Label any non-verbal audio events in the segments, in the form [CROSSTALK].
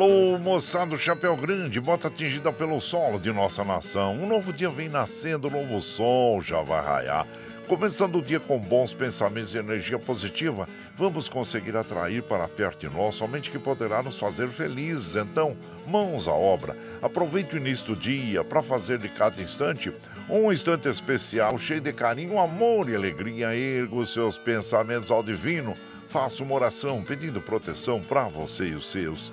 Alô, moçada do Chapéu Grande, bota atingida pelo solo de nossa nação. Um novo dia vem nascendo, um novo sol já vai raiar. Começando o dia com bons pensamentos e energia positiva, vamos conseguir atrair para perto de nós somente que poderá nos fazer felizes. Então, mãos à obra. Aproveite o início do dia para fazer de cada instante um instante especial, cheio de carinho, amor e alegria. Erga os seus pensamentos ao divino. Faça uma oração pedindo proteção para você e os seus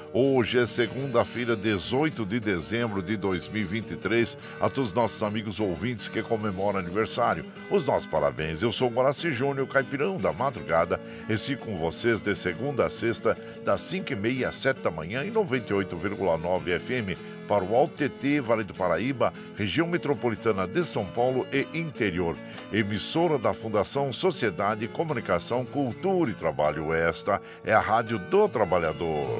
Hoje é segunda-feira, 18 de dezembro de 2023. A todos os nossos amigos ouvintes que comemoram aniversário, os nossos parabéns. Eu sou o Júnior, caipirão da madrugada. Esse com vocês de segunda a sexta, das 5h30 às 7 da manhã, em 98,9 FM para o Alto TT, Vale do Paraíba, região metropolitana de São Paulo e interior. Emissora da Fundação Sociedade, Comunicação, Cultura e Trabalho. Esta é a Rádio do Trabalhador.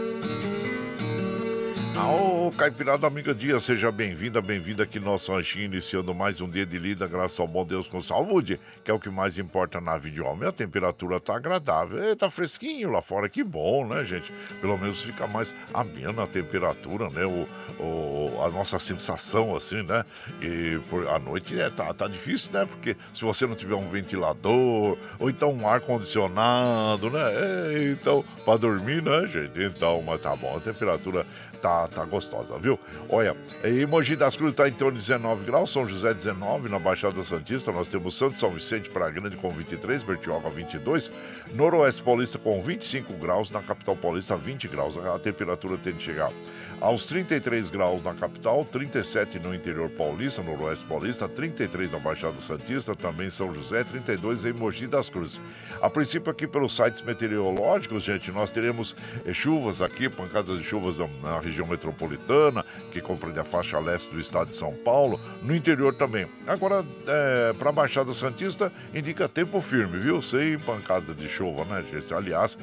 Ô, oh, Caipirada Amiga Dia, seja bem-vinda, bem-vinda aqui no nosso ranchinho, iniciando mais um dia de lida, graças ao bom Deus com saúde, que é o que mais importa na vida homem. A temperatura tá agradável, e tá fresquinho lá fora, que bom, né, gente? Pelo menos fica mais amena a temperatura, né? O, o, a nossa sensação, assim, né? E por, a noite é, tá, tá difícil, né? Porque se você não tiver um ventilador, ou então um ar-condicionado, né? É, então, para dormir, né, gente? Então, mas tá bom, a temperatura tá, tá gostosa, viu? Olha, em Mogi das Cruzes está em torno de 19 graus, São José 19, na Baixada Santista nós temos Santo São Vicente para Grande com 23, Bertioga 22, Noroeste Paulista com 25 graus, na capital paulista 20 graus, a temperatura tende a chegar aos 33 graus na capital, 37 no interior paulista, no oeste paulista, 33 na Baixada Santista, também São José, 32 em Mogi das Cruzes. A princípio, aqui pelos sites meteorológicos, gente, nós teremos eh, chuvas aqui, pancadas de chuvas na, na região metropolitana, que compreende a faixa leste do estado de São Paulo, no interior também. Agora, é, para a Baixada Santista, indica tempo firme, viu? Sem pancada de chuva, né, gente? Aliás,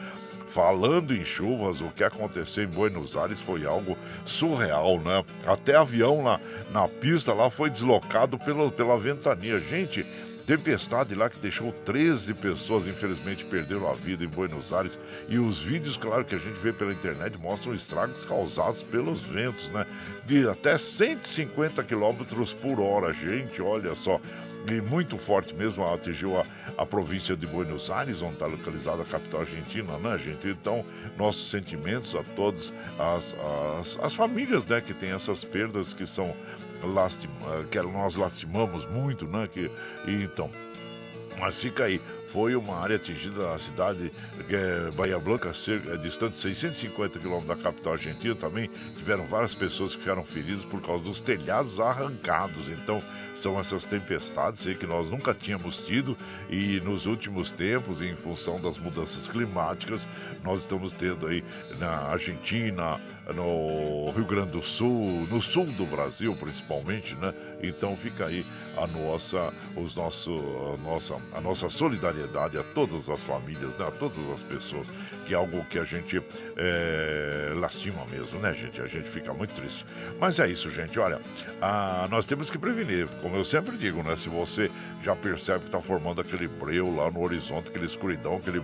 Falando em chuvas, o que aconteceu em Buenos Aires foi algo surreal, né? Até avião lá na pista lá foi deslocado pela, pela ventania. Gente, tempestade lá que deixou 13 pessoas, infelizmente, perderam a vida em Buenos Aires. E os vídeos, claro, que a gente vê pela internet mostram estragos causados pelos ventos, né? De até 150 km por hora. Gente, olha só e muito forte mesmo, atingiu a, a província de Buenos Aires, onde está localizada a capital argentina, né, gente? Então, nossos sentimentos a todas as, as, as famílias, né, que têm essas perdas que são lastima, que nós lastimamos muito, né? Que, então, mas fica aí, foi uma área atingida a cidade é, Bahia Blanca, cerca, é, distante de 650 quilômetros da capital argentina. Também tiveram várias pessoas que ficaram feridas por causa dos telhados arrancados. Então, são essas tempestades que nós nunca tínhamos tido e nos últimos tempos, em função das mudanças climáticas, nós estamos tendo aí na Argentina, no Rio Grande do Sul, no sul do Brasil principalmente, né? Então fica aí a nossa, os nosso, a nossa, a nossa solidariedade a todas as famílias, né? a todas as pessoas, que é algo que a gente é, lastima mesmo, né, gente? A gente fica muito triste. Mas é isso, gente. Olha, a, nós temos que prevenir, como eu sempre digo, né? Se você já percebe que está formando aquele breu lá no horizonte, aquele escuridão, aquele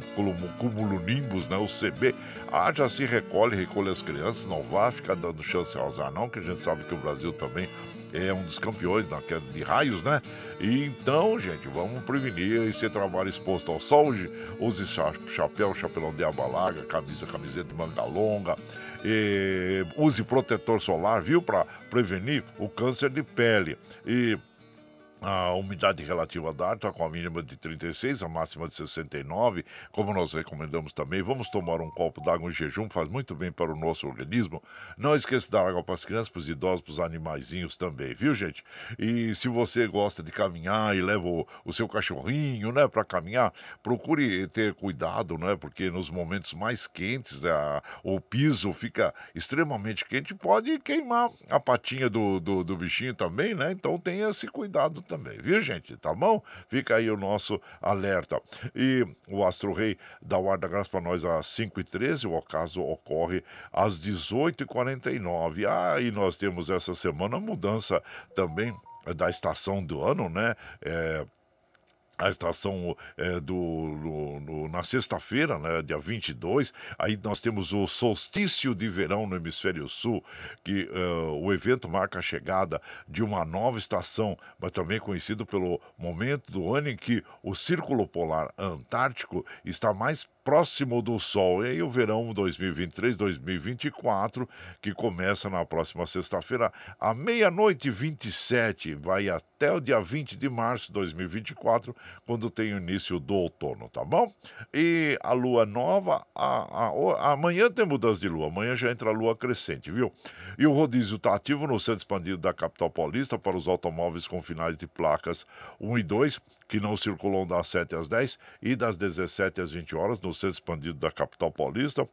cumulonimbus, né? O CB, ah, já se recolhe, recolhe as crianças, não vá ficar dando chance ao azar, não, que a gente sabe que o Brasil também é um dos campeões na queda de raios, né? E então, gente, vamos prevenir esse trabalho exposto ao sol. Use chapéu, chapelão de aba larga, camisa, camiseta de manga longa. use protetor solar, viu? Para prevenir o câncer de pele. E a umidade relativa da ar está com a mínima de 36, a máxima de 69. Como nós recomendamos também, vamos tomar um copo d'água em jejum, faz muito bem para o nosso organismo. Não esqueça dar água para as crianças, para os idosos, para os animaizinhos também, viu, gente? E se você gosta de caminhar e leva o, o seu cachorrinho, né, para caminhar, procure ter cuidado, né, porque nos momentos mais quentes né, o piso fica extremamente quente, pode queimar a patinha do, do, do bichinho também, né? Então tenha esse cuidado também também, viu, gente? Tá bom? Fica aí o nosso alerta. E o Astro Rei dá o ar da graça para nós às 5h13, o ocaso ocorre às 18h49. Ah, e nós temos essa semana mudança também da estação do ano, né? É, a estação é, do, no, no, na sexta-feira, né, dia 22, aí nós temos o solstício de verão no hemisfério sul, que uh, o evento marca a chegada de uma nova estação, mas também conhecido pelo momento do ano em que o Círculo Polar Antártico está mais próximo do Sol. E aí o verão 2023-2024, que começa na próxima sexta-feira, à meia-noite 27, vai até o dia 20 de março de 2024, quando tem o início do outono, tá bom? E a lua nova, a, a, amanhã tem mudança de lua, amanhã já entra a lua crescente, viu? E o rodízio está ativo no centro expandido da capital paulista para os automóveis com finais de placas 1 e 2 que não circulam das 7 às 10 e das 17 às 20 horas no centro expandido da capital paulista.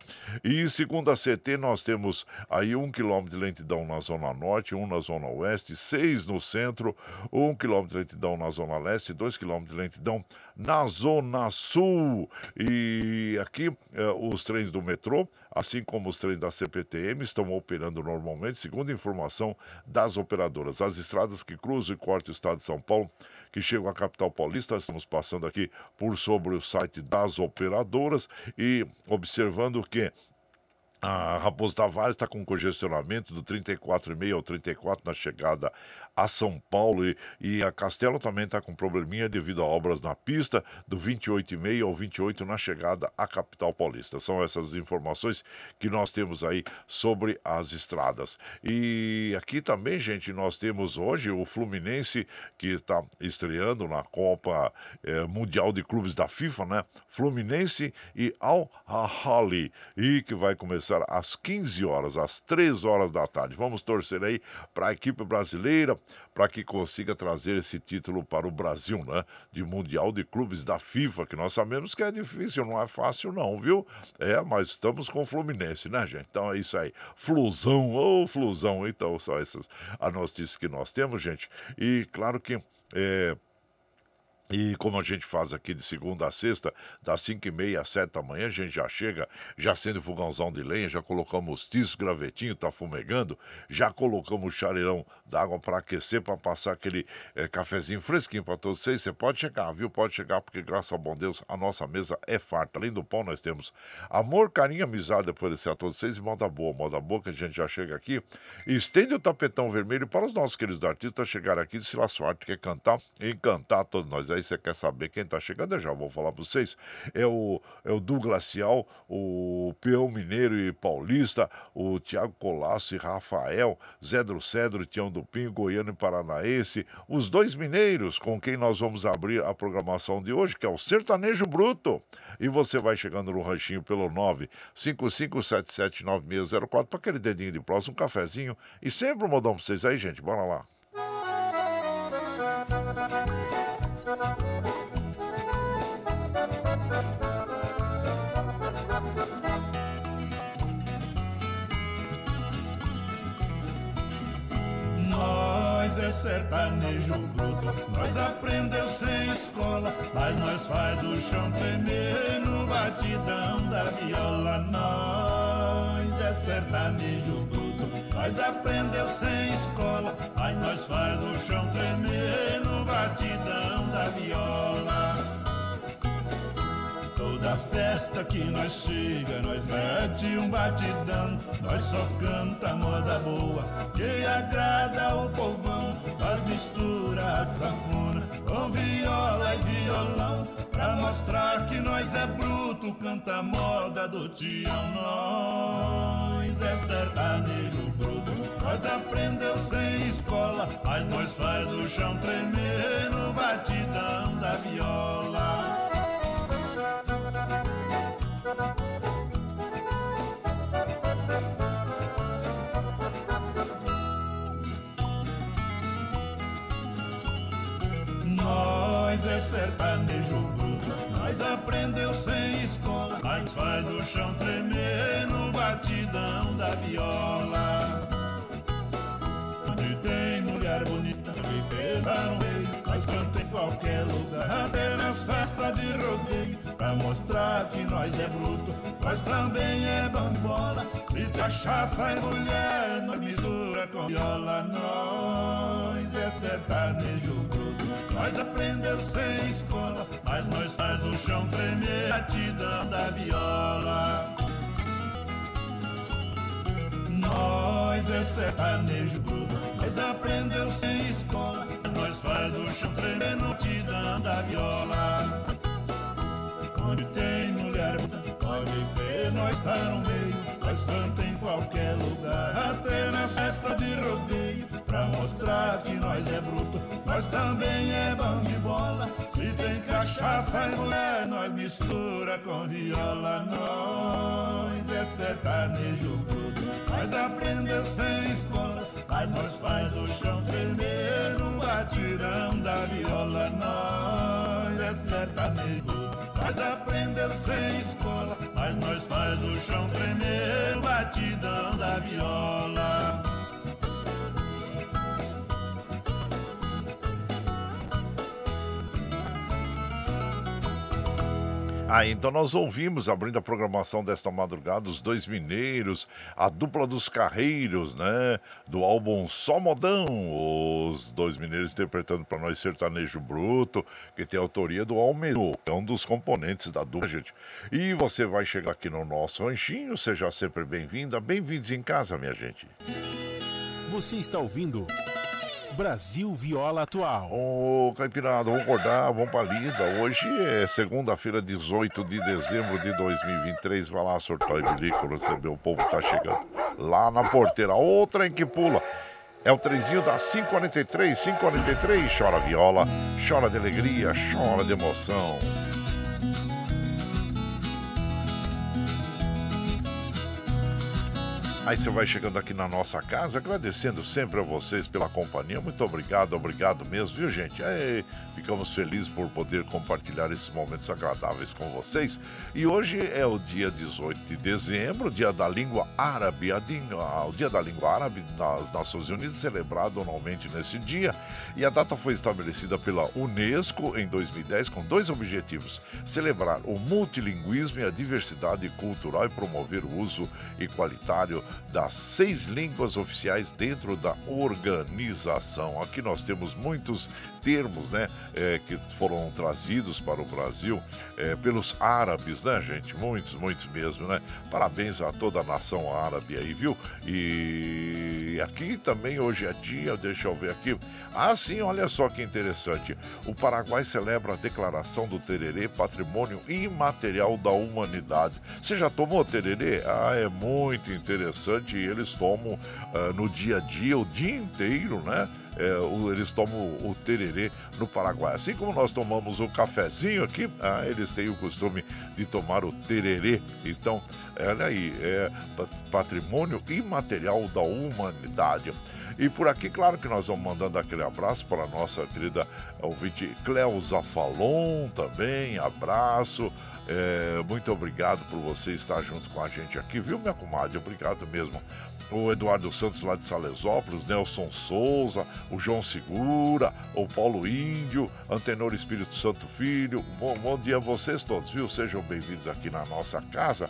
E segundo a CT, nós temos aí um quilômetro de lentidão na zona norte, um na zona oeste, seis no centro, um quilômetro de lentidão na zona leste, dois quilômetros de lentidão na zona sul. E aqui eh, os trens do metrô assim como os trens da CPTM estão operando normalmente, segundo informação das operadoras. As estradas que cruzam e cortam o estado de São Paulo que chegam à capital paulista. Estamos passando aqui por sobre o site das operadoras e observando que a Raposo Tavares está com congestionamento do 34,5 ao 34 na chegada a São Paulo e, e a Castelo também está com probleminha devido a obras na pista do 28,5 ao 28 na chegada à capital paulista. São essas informações que nós temos aí sobre as estradas. E aqui também, gente, nós temos hoje o Fluminense que está estreando na Copa eh, Mundial de Clubes da FIFA, né? Fluminense e Al Ahly e que vai começar começar às 15 horas, às 3 horas da tarde. Vamos torcer aí para a equipe brasileira, para que consiga trazer esse título para o Brasil, né? De Mundial de Clubes da FIFA, que nós sabemos que é difícil, não é fácil não, viu? É, mas estamos com o Fluminense, né, gente? Então é isso aí. Flusão, ô oh, Flusão. Então são essas as notícias que nós temos, gente. E claro que... É, e como a gente faz aqui de segunda a sexta, das 5 e meia às 7 da manhã, a gente já chega, já sendo fogãozão de lenha, já colocamos tiço, gravetinho, tá fumegando, já colocamos o chareirão d'água para aquecer, para passar aquele é, cafezinho fresquinho para todos vocês. Você pode chegar, viu? Pode chegar, porque graças ao bom Deus, a nossa mesa é farta. Além do pão, nós temos amor, carinho, amizade a oferecer a todos vocês e moda boa, moda boa, que a gente já chega aqui. Estende o tapetão vermelho para os nossos queridos artistas chegarem aqui, se sua arte quer cantar, encantar todos nós. Aí você quer saber quem está chegando, eu já vou falar para vocês. É o, é o Douglas Glacial, o Peão Mineiro e Paulista, o Tiago Colasso e Rafael, Zedro Cedro, Tião do Pinho, Goiano e Paranaense, os dois mineiros com quem nós vamos abrir a programação de hoje, que é o Sertanejo Bruto. E você vai chegando no ranchinho pelo 955779604 para aquele dedinho de próximo, um cafezinho e sempre um modão para vocês aí, gente. Bora lá. Nós é sertanejo bruto, nós aprendeu sem escola, mas nós faz o chão tremer no batidão da viola. Nós é sertanejo bruto, nós aprendeu sem escola, mas nós faz o chão tremer no batidão da viola. Festa que nós chega, nós mete um batidão, nós só canta moda boa, que agrada o povão, nós mistura a sanfona com viola e violão, pra mostrar que nós é bruto, canta moda do tião, nós é sertanejo bruto, nós aprendeu sem escola, mas nós faz o chão tremer no batidão da viola. Sertanejo bruto, nós aprendeu sem escola, mas faz o chão tremer no batidão da viola. Onde tem mulher bonita, que no meio, nós canta em qualquer lugar, até nas festas de rodeio, pra mostrar que nós é bruto, nós também é bambola. Se cachaça e mulher, nós mistura com viola, nós é sertanejo bruto. Nós aprendeu sem escola, mas nós faz o chão tremer, batidão da viola. Nós é sertanejo bruto, nós aprendeu sem escola, nós faz o chão tremer, batidão da viola. Onde tem mulher, pode ver, nós tá no meio, nós canta em qualquer lugar, até na festa de rodeio, pra mostrar que nós é bruto, nós também é bom de bola. Se tem cachaça e mulher, nós mistura com viola, nós é sertanejo bruto, nós aprendeu sem escola, mas nós faz o chão tremer no batirão da viola, nós é sertanejo. Nós aprendeu sem escola, mas nós faz o chão tremer, batidão da viola. Ah, então nós ouvimos, abrindo a programação desta madrugada, os dois mineiros, a dupla dos carreiros, né? Do álbum Só Modão. Os dois mineiros interpretando para nós Sertanejo Bruto, que tem autoria do Almeida, é um dos componentes da dupla, gente. E você vai chegar aqui no nosso ranchinho, seja sempre bem-vinda. Bem-vindos em casa, minha gente. Você está ouvindo. Brasil Viola Atual. Ô, oh, Caipirada, vamos acordar, vamos pra lida. Hoje é segunda-feira, 18 de dezembro de 2023. Vai lá, sortar e receber o povo tá chegando lá na porteira. Outra em que pula. É o trezinho da 543, 543. Chora viola, chora de alegria, chora de emoção. Aí você vai chegando aqui na nossa casa, agradecendo sempre a vocês pela companhia. Muito obrigado, obrigado mesmo, viu, gente? Aí, ficamos felizes por poder compartilhar esses momentos agradáveis com vocês. E hoje é o dia 18 de dezembro, dia da língua árabe. O dia da língua árabe das Nações Unidas, celebrado anualmente nesse dia. E a data foi estabelecida pela Unesco em 2010 com dois objetivos: celebrar o multilinguismo e a diversidade cultural e promover o uso igualitário das seis línguas oficiais dentro da organização. Aqui nós temos muitos termos, né, é, que foram trazidos para o Brasil é, pelos árabes, né, gente? Muitos, muitos mesmo, né? Parabéns a toda a nação árabe aí, viu? E aqui também hoje é dia, deixa eu ver aqui. Ah, sim, olha só que interessante. O Paraguai celebra a declaração do tererê patrimônio imaterial da humanidade. Você já tomou tererê? Ah, é muito interessante. Eles tomam uh, no dia a dia, o dia inteiro, né? É, o, eles tomam o, tererê no Paraguai. Assim como nós tomamos o cafezinho aqui, ah, eles têm o costume de tomar o tererê. Então, olha aí, é patrimônio imaterial da humanidade. E por aqui, claro que nós vamos mandando aquele abraço para a nossa querida ouvinte Cleusa Falon também, abraço. É, muito obrigado por você estar junto com a gente aqui, viu, minha comadre? Obrigado mesmo o Eduardo Santos lá de Salesópolis, Nelson Souza, o João Segura, o Paulo Índio, Antenor Espírito Santo Filho. Bom, bom dia a vocês todos, viu? Sejam bem-vindos aqui na nossa casa.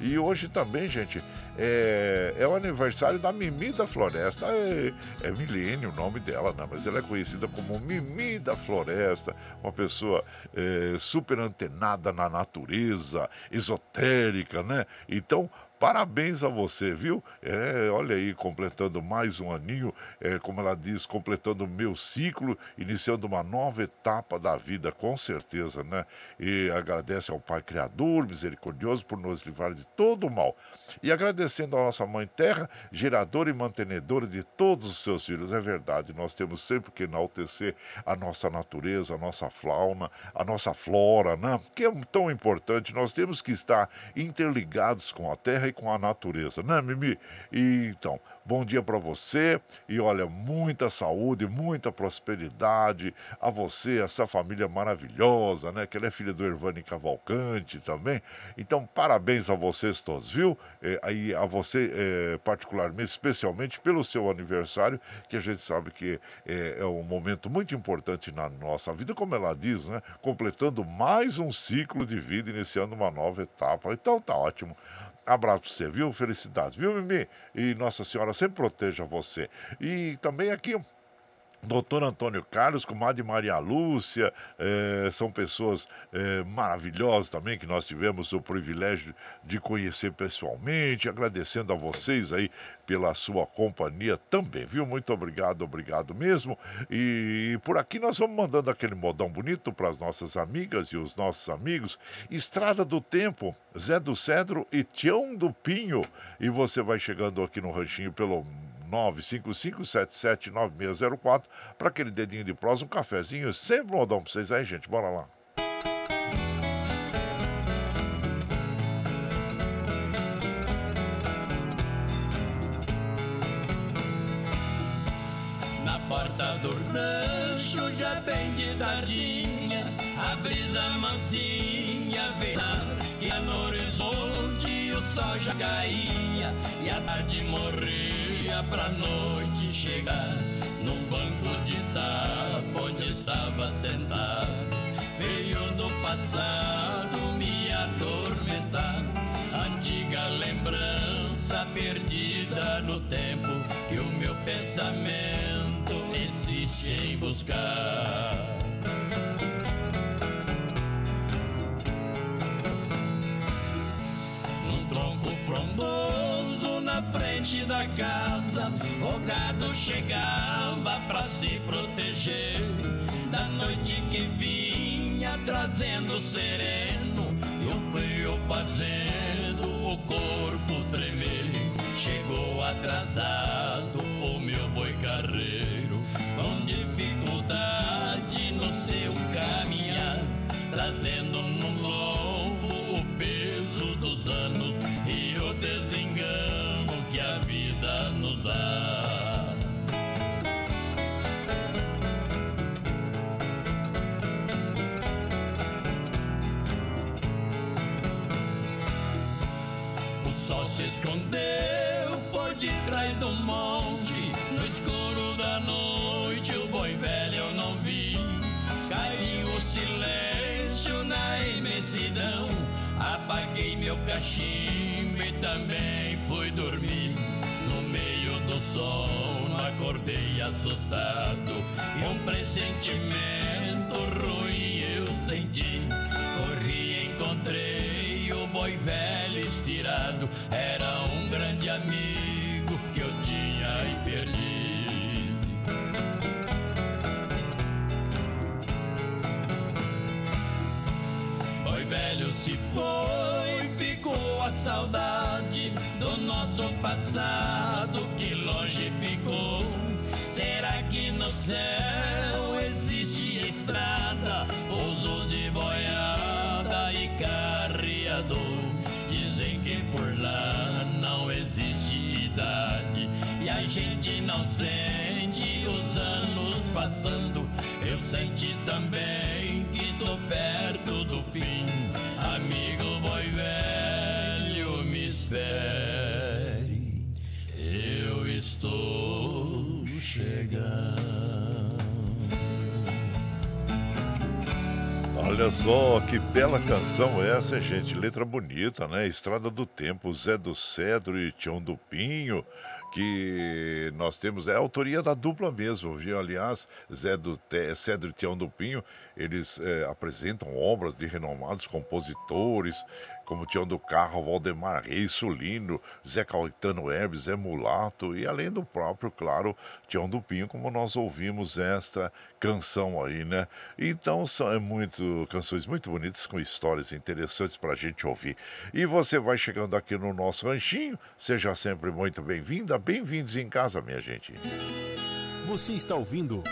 E hoje também, gente, é, é, o aniversário da Mimi da Floresta. É, é Milênio o nome dela, né? Mas ela é conhecida como Mimi da Floresta, uma pessoa é, super antenada na natureza, esotérica, né? Então, Parabéns a você, viu? É, olha aí, completando mais um aninho, é, como ela diz, completando o meu ciclo, iniciando uma nova etapa da vida, com certeza, né? E agradece ao Pai Criador, misericordioso, por nos livrar de todo o mal. E agradecendo à nossa Mãe Terra, geradora e mantenedora de todos os seus filhos. É verdade, nós temos sempre que enaltecer a nossa natureza, a nossa fauna, a nossa flora, né? Que é tão importante. Nós temos que estar interligados com a terra e com a natureza, né, Mimi? E, então, bom dia para você e olha, muita saúde, muita prosperidade a você, essa família maravilhosa, né? Que ela é filha do Ervani Cavalcante também. Então, parabéns a vocês todos, viu? É, aí a você, é, particularmente, especialmente pelo seu aniversário, que a gente sabe que é, é um momento muito importante na nossa vida, como ela diz, né? Completando mais um ciclo de vida, iniciando uma nova etapa. Então, tá ótimo. Abraço pra você, viu? Felicidades, viu, Mimi? E Nossa Senhora sempre proteja você. E também aqui Doutor Antônio Carlos, comadre Maria Lúcia, é, são pessoas é, maravilhosas também que nós tivemos o privilégio de conhecer pessoalmente, agradecendo a vocês aí pela sua companhia também, viu? Muito obrigado, obrigado mesmo. E por aqui nós vamos mandando aquele modão bonito para as nossas amigas e os nossos amigos. Estrada do Tempo, Zé do Cedro e Tião do Pinho. E você vai chegando aqui no ranchinho pelo 955779604 para aquele dedinho de prosa, um cafezinho, sempre um modão para vocês aí, gente. Bora lá. Na porta do rancho já bem de tardinha, a brisa mansinha vem e no horizonte o sol já caía e a tarde morria pra noite chegar num banco de tapa onde estava sentado. Veio do passado me atormentar. Antiga lembrança perdida no tempo que o meu pensamento insiste em buscar frente da casa. O gado chegava pra se proteger da noite que vinha trazendo sereno e o frio fazendo o corpo tremer. Chegou atrasado só se escondeu por detrás do monte. No escuro da noite, o boi velho eu não vi. Caiu o silêncio na imensidão. Apaguei meu cachimbo e também fui dormir. No meio do sono acordei assustado. E um pressentimento ruim eu senti. Era um grande amigo que eu tinha e perdi. Boi velho se foi, ficou a saudade do nosso passado que longe ficou. Será que no céu existe estrada, gente não sente os anos passando. Eu senti também que tô perto do fim. Amigo boi velho, me espere. Eu estou chegando. Olha só que bela canção essa, gente. Letra bonita, né? Estrada do Tempo, Zé do Cedro e Tião do Pinho, que nós temos, é a autoria da dupla mesmo, viu? Aliás, Zé do Cedro e Tião do Pinho, eles é, apresentam obras de renomados compositores, como Tião do Carro, Valdemar Reis, Sulino, Zé Caetano Hermes, Zé Mulato e além do próprio, claro, Tião do Pinho, como nós ouvimos esta canção aí, né? Então são é muito canções muito bonitas com histórias interessantes para a gente ouvir. E você vai chegando aqui no nosso ranchinho, seja sempre muito bem-vinda, bem-vindos em casa, minha gente. Você está ouvindo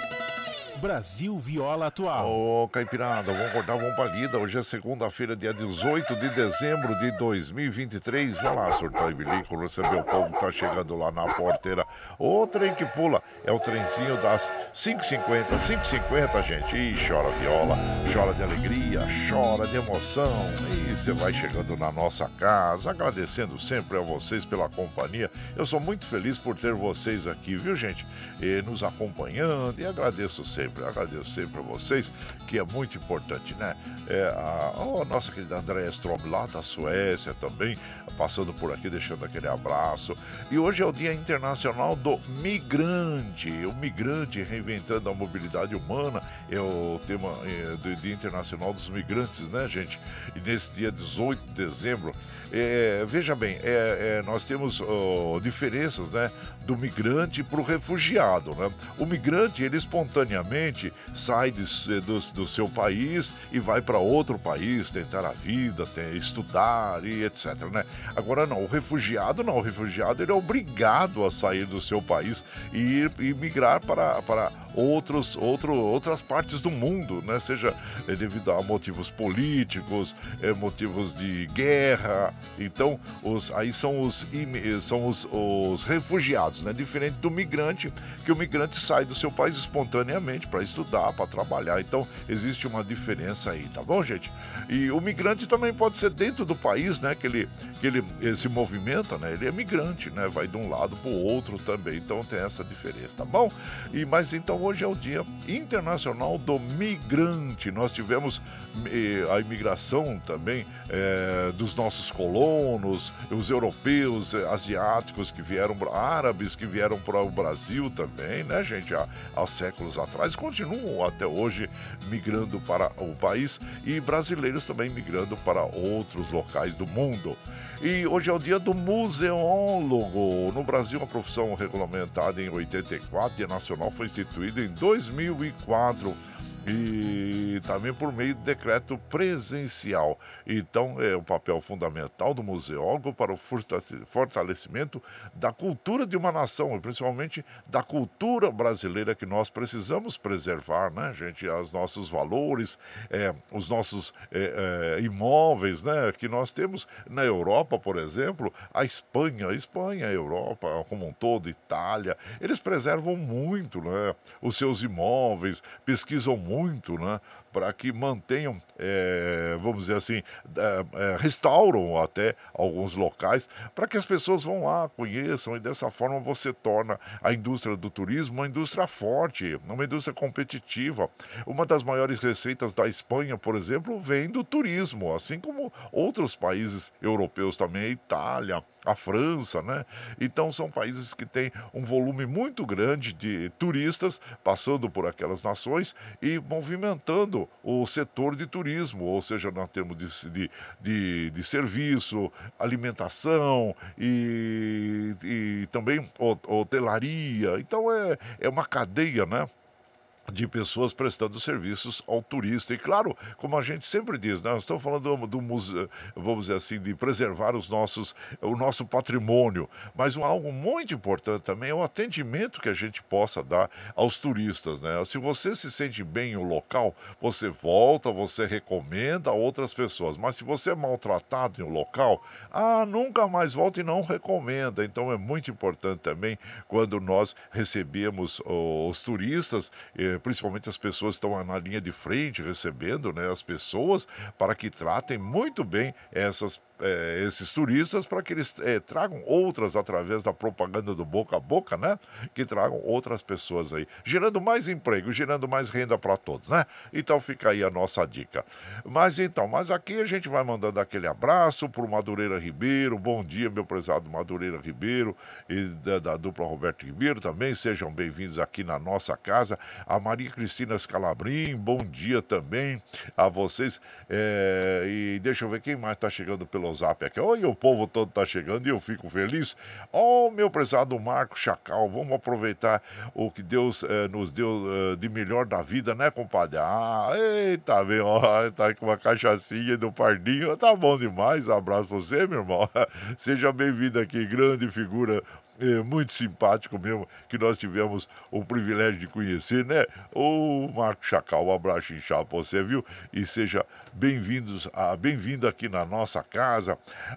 Brasil Viola Atual. Ô, Caipirada, vamos acordar, vamos pra lida. Hoje é segunda-feira, dia 18 de dezembro de 2023. Vai lá, surtar e bilico, receber o povo que tá chegando lá na porteira. O trem que pula é o trenzinho das 5h50. 5h50, gente. E chora viola, chora de alegria, chora de emoção. E você vai chegando na nossa casa, agradecendo sempre a vocês pela companhia. Eu sou muito feliz por ter vocês aqui, viu, gente? E nos acompanhando e agradeço sempre sempre, agradeço sempre a vocês, que é muito importante, né? É, a, a nossa querida Andréa Strom lá da Suécia também, passando por aqui, deixando aquele abraço. E hoje é o Dia Internacional do Migrante, o migrante reinventando a mobilidade humana, é o tema é, do Dia Internacional dos Migrantes, né, gente? E nesse dia 18 de dezembro, é, veja bem, é, é, nós temos diferenças, né? Do migrante para o refugiado, né? O migrante, ele espontaneamente sai de, do, do seu país e vai para outro país tentar a vida, tem, estudar e etc, né? Agora não, o refugiado não, o refugiado ele é obrigado a sair do seu país e, e migrar para, para outros, outro, outras partes do mundo, né? Seja é, devido a motivos políticos, é, motivos de guerra. Então, os, aí são os, são os, os refugiados, né? Diferente do migrante, que o migrante sai do seu país espontaneamente para estudar, para trabalhar. Então, existe uma diferença aí, tá bom, gente? E o migrante também pode ser dentro do país, né? Que ele, que ele, ele se movimenta, né? Ele é migrante, né? Vai de um lado para o outro também. Então, tem essa diferença, tá bom? E, mas então, hoje é o Dia Internacional do Migrante. Nós tivemos eh, a imigração também eh, dos nossos colonos, os europeus, eh, asiáticos que vieram, árabes que vieram para o Brasil também, né, gente? Há, há séculos atrás, continuam até hoje migrando para o país e brasileiros também migrando para outros locais do mundo. E hoje é o dia do museólogo. No Brasil, uma profissão regulamentada em 84 e nacional foi instituída em 2004 e também por meio de decreto presencial. Então, é o papel fundamental do museólogo para o fortalecimento da cultura de uma nação, e principalmente da cultura brasileira que nós precisamos preservar, né, gente? Os nossos valores, é, os nossos é, é, imóveis, né, que nós temos na Europa, por exemplo, a Espanha, a Espanha, a Europa como um todo, Itália, eles preservam muito, né, os seus imóveis, pesquisam muito muito, né? Para que mantenham, é, vamos dizer assim, é, é, restauram até alguns locais, para que as pessoas vão lá, conheçam e dessa forma você torna a indústria do turismo uma indústria forte, uma indústria competitiva. Uma das maiores receitas da Espanha, por exemplo, vem do turismo, assim como outros países europeus também, a Itália, a França, né? Então são países que têm um volume muito grande de turistas passando por aquelas nações e movimentando o setor de turismo, ou seja, na termos de, de, de, de serviço, alimentação e, e também hotelaria. Então é, é uma cadeia, né? De pessoas prestando serviços ao turista. E claro, como a gente sempre diz, né, nós estamos falando do, do museu, vamos dizer assim, de preservar os nossos, o nosso patrimônio, mas um, algo muito importante também é o atendimento que a gente possa dar aos turistas. Né? Se você se sente bem no local, você volta, você recomenda a outras pessoas. Mas se você é maltratado em um local, ah, nunca mais volta e não recomenda. Então é muito importante também quando nós recebemos os turistas. Eh, principalmente as pessoas que estão na linha de frente recebendo né, as pessoas, para que tratem muito bem essas é, esses turistas para que eles é, tragam outras através da propaganda do boca a boca, né? Que tragam outras pessoas aí, gerando mais emprego, gerando mais renda para todos, né? Então fica aí a nossa dica. Mas então, mas aqui a gente vai mandando aquele abraço para o Madureira Ribeiro. Bom dia, meu prezado Madureira Ribeiro e da, da dupla Roberto Ribeiro também. Sejam bem-vindos aqui na nossa casa. A Maria Cristina Scalabrim, bom dia também a vocês. É, e deixa eu ver quem mais está chegando pelo no zap aqui. Oi, o povo todo tá chegando e eu fico feliz. Oh, meu prezado Marco Chacal, vamos aproveitar o que Deus eh, nos deu eh, de melhor da vida, né, compadre? Ah, eita, vem, ó, [LAUGHS] tá com uma cachaçinha do Pardinho. Tá bom demais. Abraço pra você, meu irmão. [LAUGHS] Seja bem-vindo aqui, grande figura é, muito simpático mesmo, que nós tivemos o privilégio de conhecer, né? O Marco Chacal, um abraço inchado pra você, viu? E seja bem-vindos, bem-vindo aqui na nossa casa.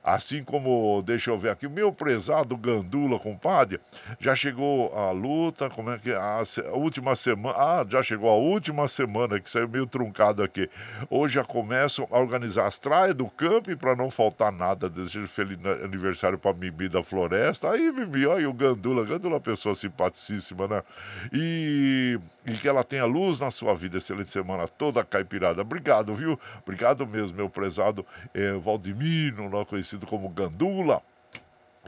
Assim como, deixa eu ver aqui, meu prezado Gandula, compadre, já chegou a luta, como é que é? A, a última semana, ah, já chegou a última semana, que saiu meio truncado aqui. Hoje já começam a organizar as traias do campo para não faltar nada. Desejo feliz aniversário para Mibi da Floresta. Aí, Mibi, olha o Gandula. Gandula é uma pessoa simpaticíssima, né? E, e que ela tenha luz na sua vida. Excelente semana toda, caipirada. Obrigado, viu? Obrigado mesmo, meu prezado é, Valdemiro, conhecido como Gandula.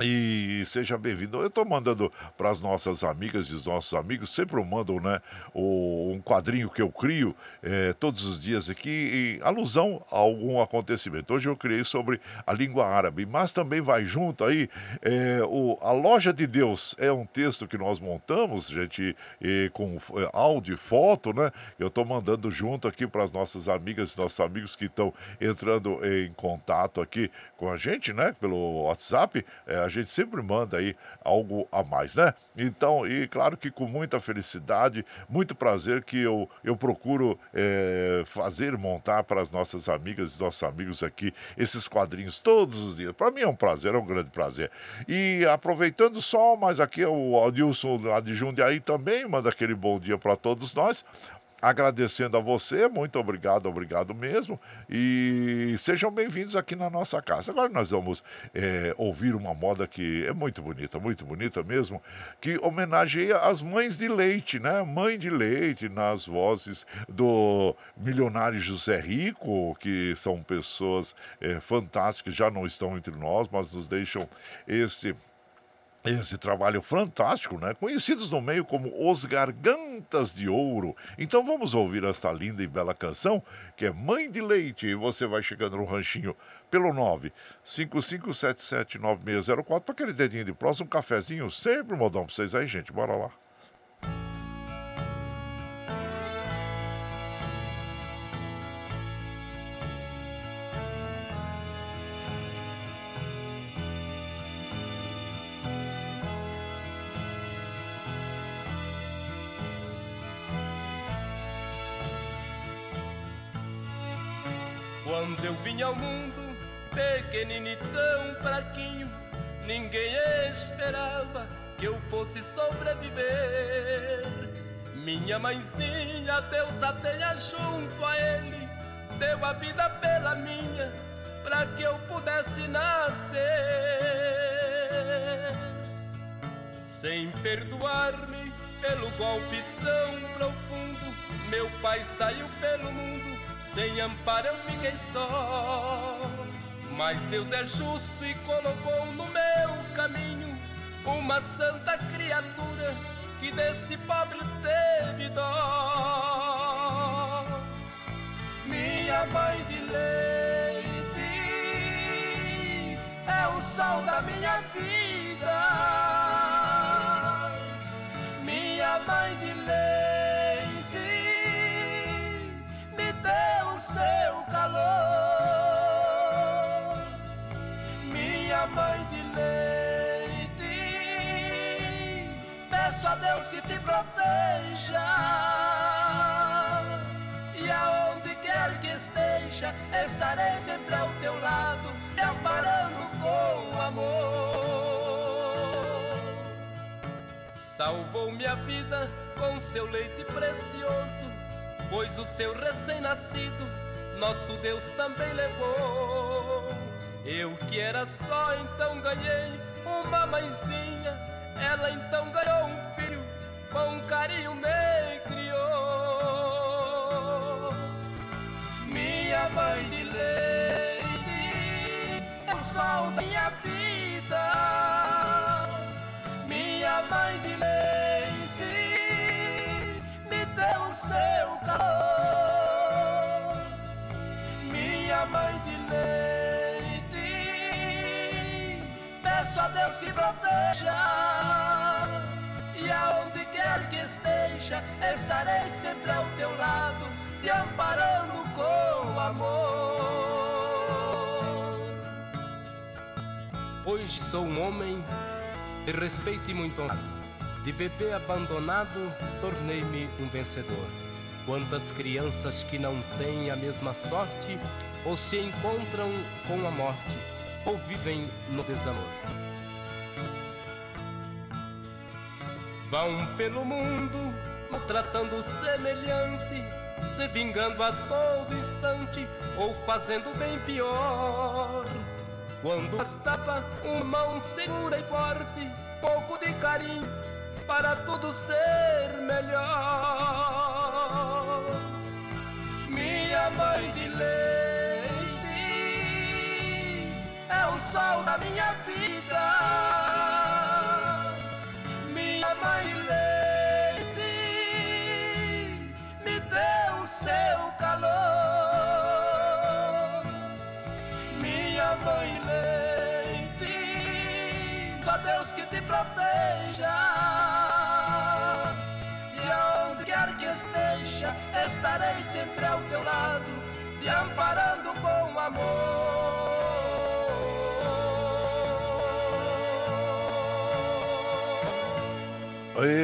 E seja bem-vindo. Eu estou mandando para as nossas amigas e os nossos amigos, sempre eu mando né, o, um quadrinho que eu crio é, todos os dias aqui, em alusão a algum acontecimento. Hoje eu criei sobre a língua árabe, mas também vai junto aí é, o, a Loja de Deus. É um texto que nós montamos, gente, e, com é, áudio e foto, né? Eu estou mandando junto aqui para as nossas amigas e nossos amigos que estão entrando em contato aqui com a gente, né? Pelo WhatsApp. É, a gente sempre manda aí algo a mais, né? Então, e claro que com muita felicidade, muito prazer que eu, eu procuro é, fazer, montar para as nossas amigas e nossos amigos aqui esses quadrinhos todos os dias. Para mim é um prazer, é um grande prazer. E aproveitando só, mas aqui é o Adilson lá de Jundiaí também manda aquele bom dia para todos nós agradecendo a você, muito obrigado, obrigado mesmo, e sejam bem-vindos aqui na nossa casa. Agora nós vamos é, ouvir uma moda que é muito bonita, muito bonita mesmo, que homenageia as mães de leite, né? Mãe de leite, nas vozes do milionário José Rico, que são pessoas é, fantásticas, já não estão entre nós, mas nos deixam esse esse trabalho fantástico, né? Conhecidos no meio como Os Gargantas de Ouro. Então vamos ouvir esta linda e bela canção, que é Mãe de Leite. E você vai chegando no ranchinho pelo 955779604 para aquele dedinho de próximo, um cafezinho, sempre modão para vocês aí, gente. Bora lá. Vim ao mundo, pequenino e tão fraquinho, ninguém esperava que eu fosse sobreviver. Minha mãezinha, Deus a tenha junto a ele, deu a vida pela minha, para que eu pudesse nascer. Sem perdoar-me pelo golpe tão profundo, meu pai saiu pelo mundo, sem amparo eu fiquei só. Mas Deus é justo e colocou no meu caminho uma santa criatura que deste pobre teve dó. Minha mãe de leite é o sol da minha vida. Minha mãe de leite seu calor. Minha mãe de peço a Deus que te proteja. E aonde quer que esteja, estarei sempre ao teu lado, te amparando com amor. Salvou minha vida com seu leite precioso, pois o seu recém-nascido, nosso Deus também levou. Eu que era só, então ganhei uma mãezinha ela então ganhou um filho, com carinho me criou. Minha mãe de leite é o sol da minha vida. Minha mãe de leite me deu o seu Deus que proteja aonde quer que esteja, estarei sempre ao teu lado, te amparando com amor. Hoje sou um homem de respeito e muito honrado. De bebê abandonado, tornei-me um vencedor. Quantas crianças que não têm a mesma sorte, ou se encontram com a morte, ou vivem no desamor. Vão pelo mundo maltratando o semelhante, se vingando a todo instante ou fazendo bem pior. Quando bastava uma mão segura e forte, pouco de carinho para tudo ser melhor. Minha mãe de leite é o sol da minha vida mãe leite me deu o seu calor. Minha mãe leite, só Deus que te proteja. E aonde quer que esteja, estarei sempre ao teu lado, te amparando com amor.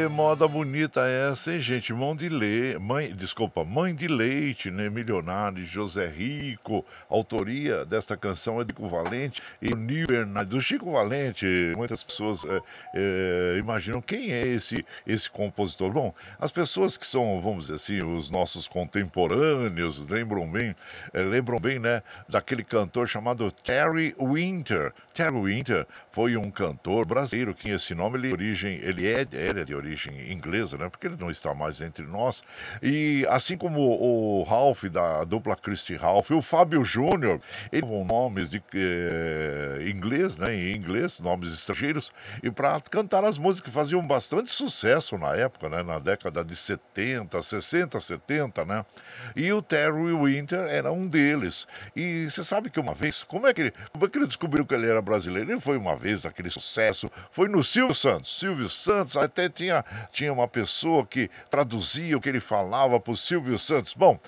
Moda bonita essa, hein, gente? Mão de leite, mãe, desculpa, mãe de leite, né? Milionário, José Rico. autoria desta canção é de Chico Valente e Nil Bernardo. Do Chico Valente, muitas pessoas é, é, imaginam quem é esse, esse compositor. Bom, as pessoas que são, vamos dizer assim, os nossos contemporâneos, lembram bem, é, lembram bem, né, daquele cantor chamado Terry Winter. Terry Winter foi um cantor brasileiro que esse nome ele, origem, ele é, ele é de origem inglesa, né? Porque ele não está mais entre nós. E assim como o Ralph da dupla Christy Ralph, o Fábio Júnior, eles com nomes de eh, inglês, né? Em inglês, nomes estrangeiros, e para cantar as músicas que faziam bastante sucesso na época, né? Na década de 70, 60, 70, né? E o Terry Winter era um deles. E você sabe que uma vez, como é que ele, como é que ele descobriu que ele era brasileiro? Ele foi uma vez daquele sucesso foi no Silvio Santos. Silvio Santos até tinha, tinha uma pessoa que traduzia o que ele falava para o Silvio Santos. Bom,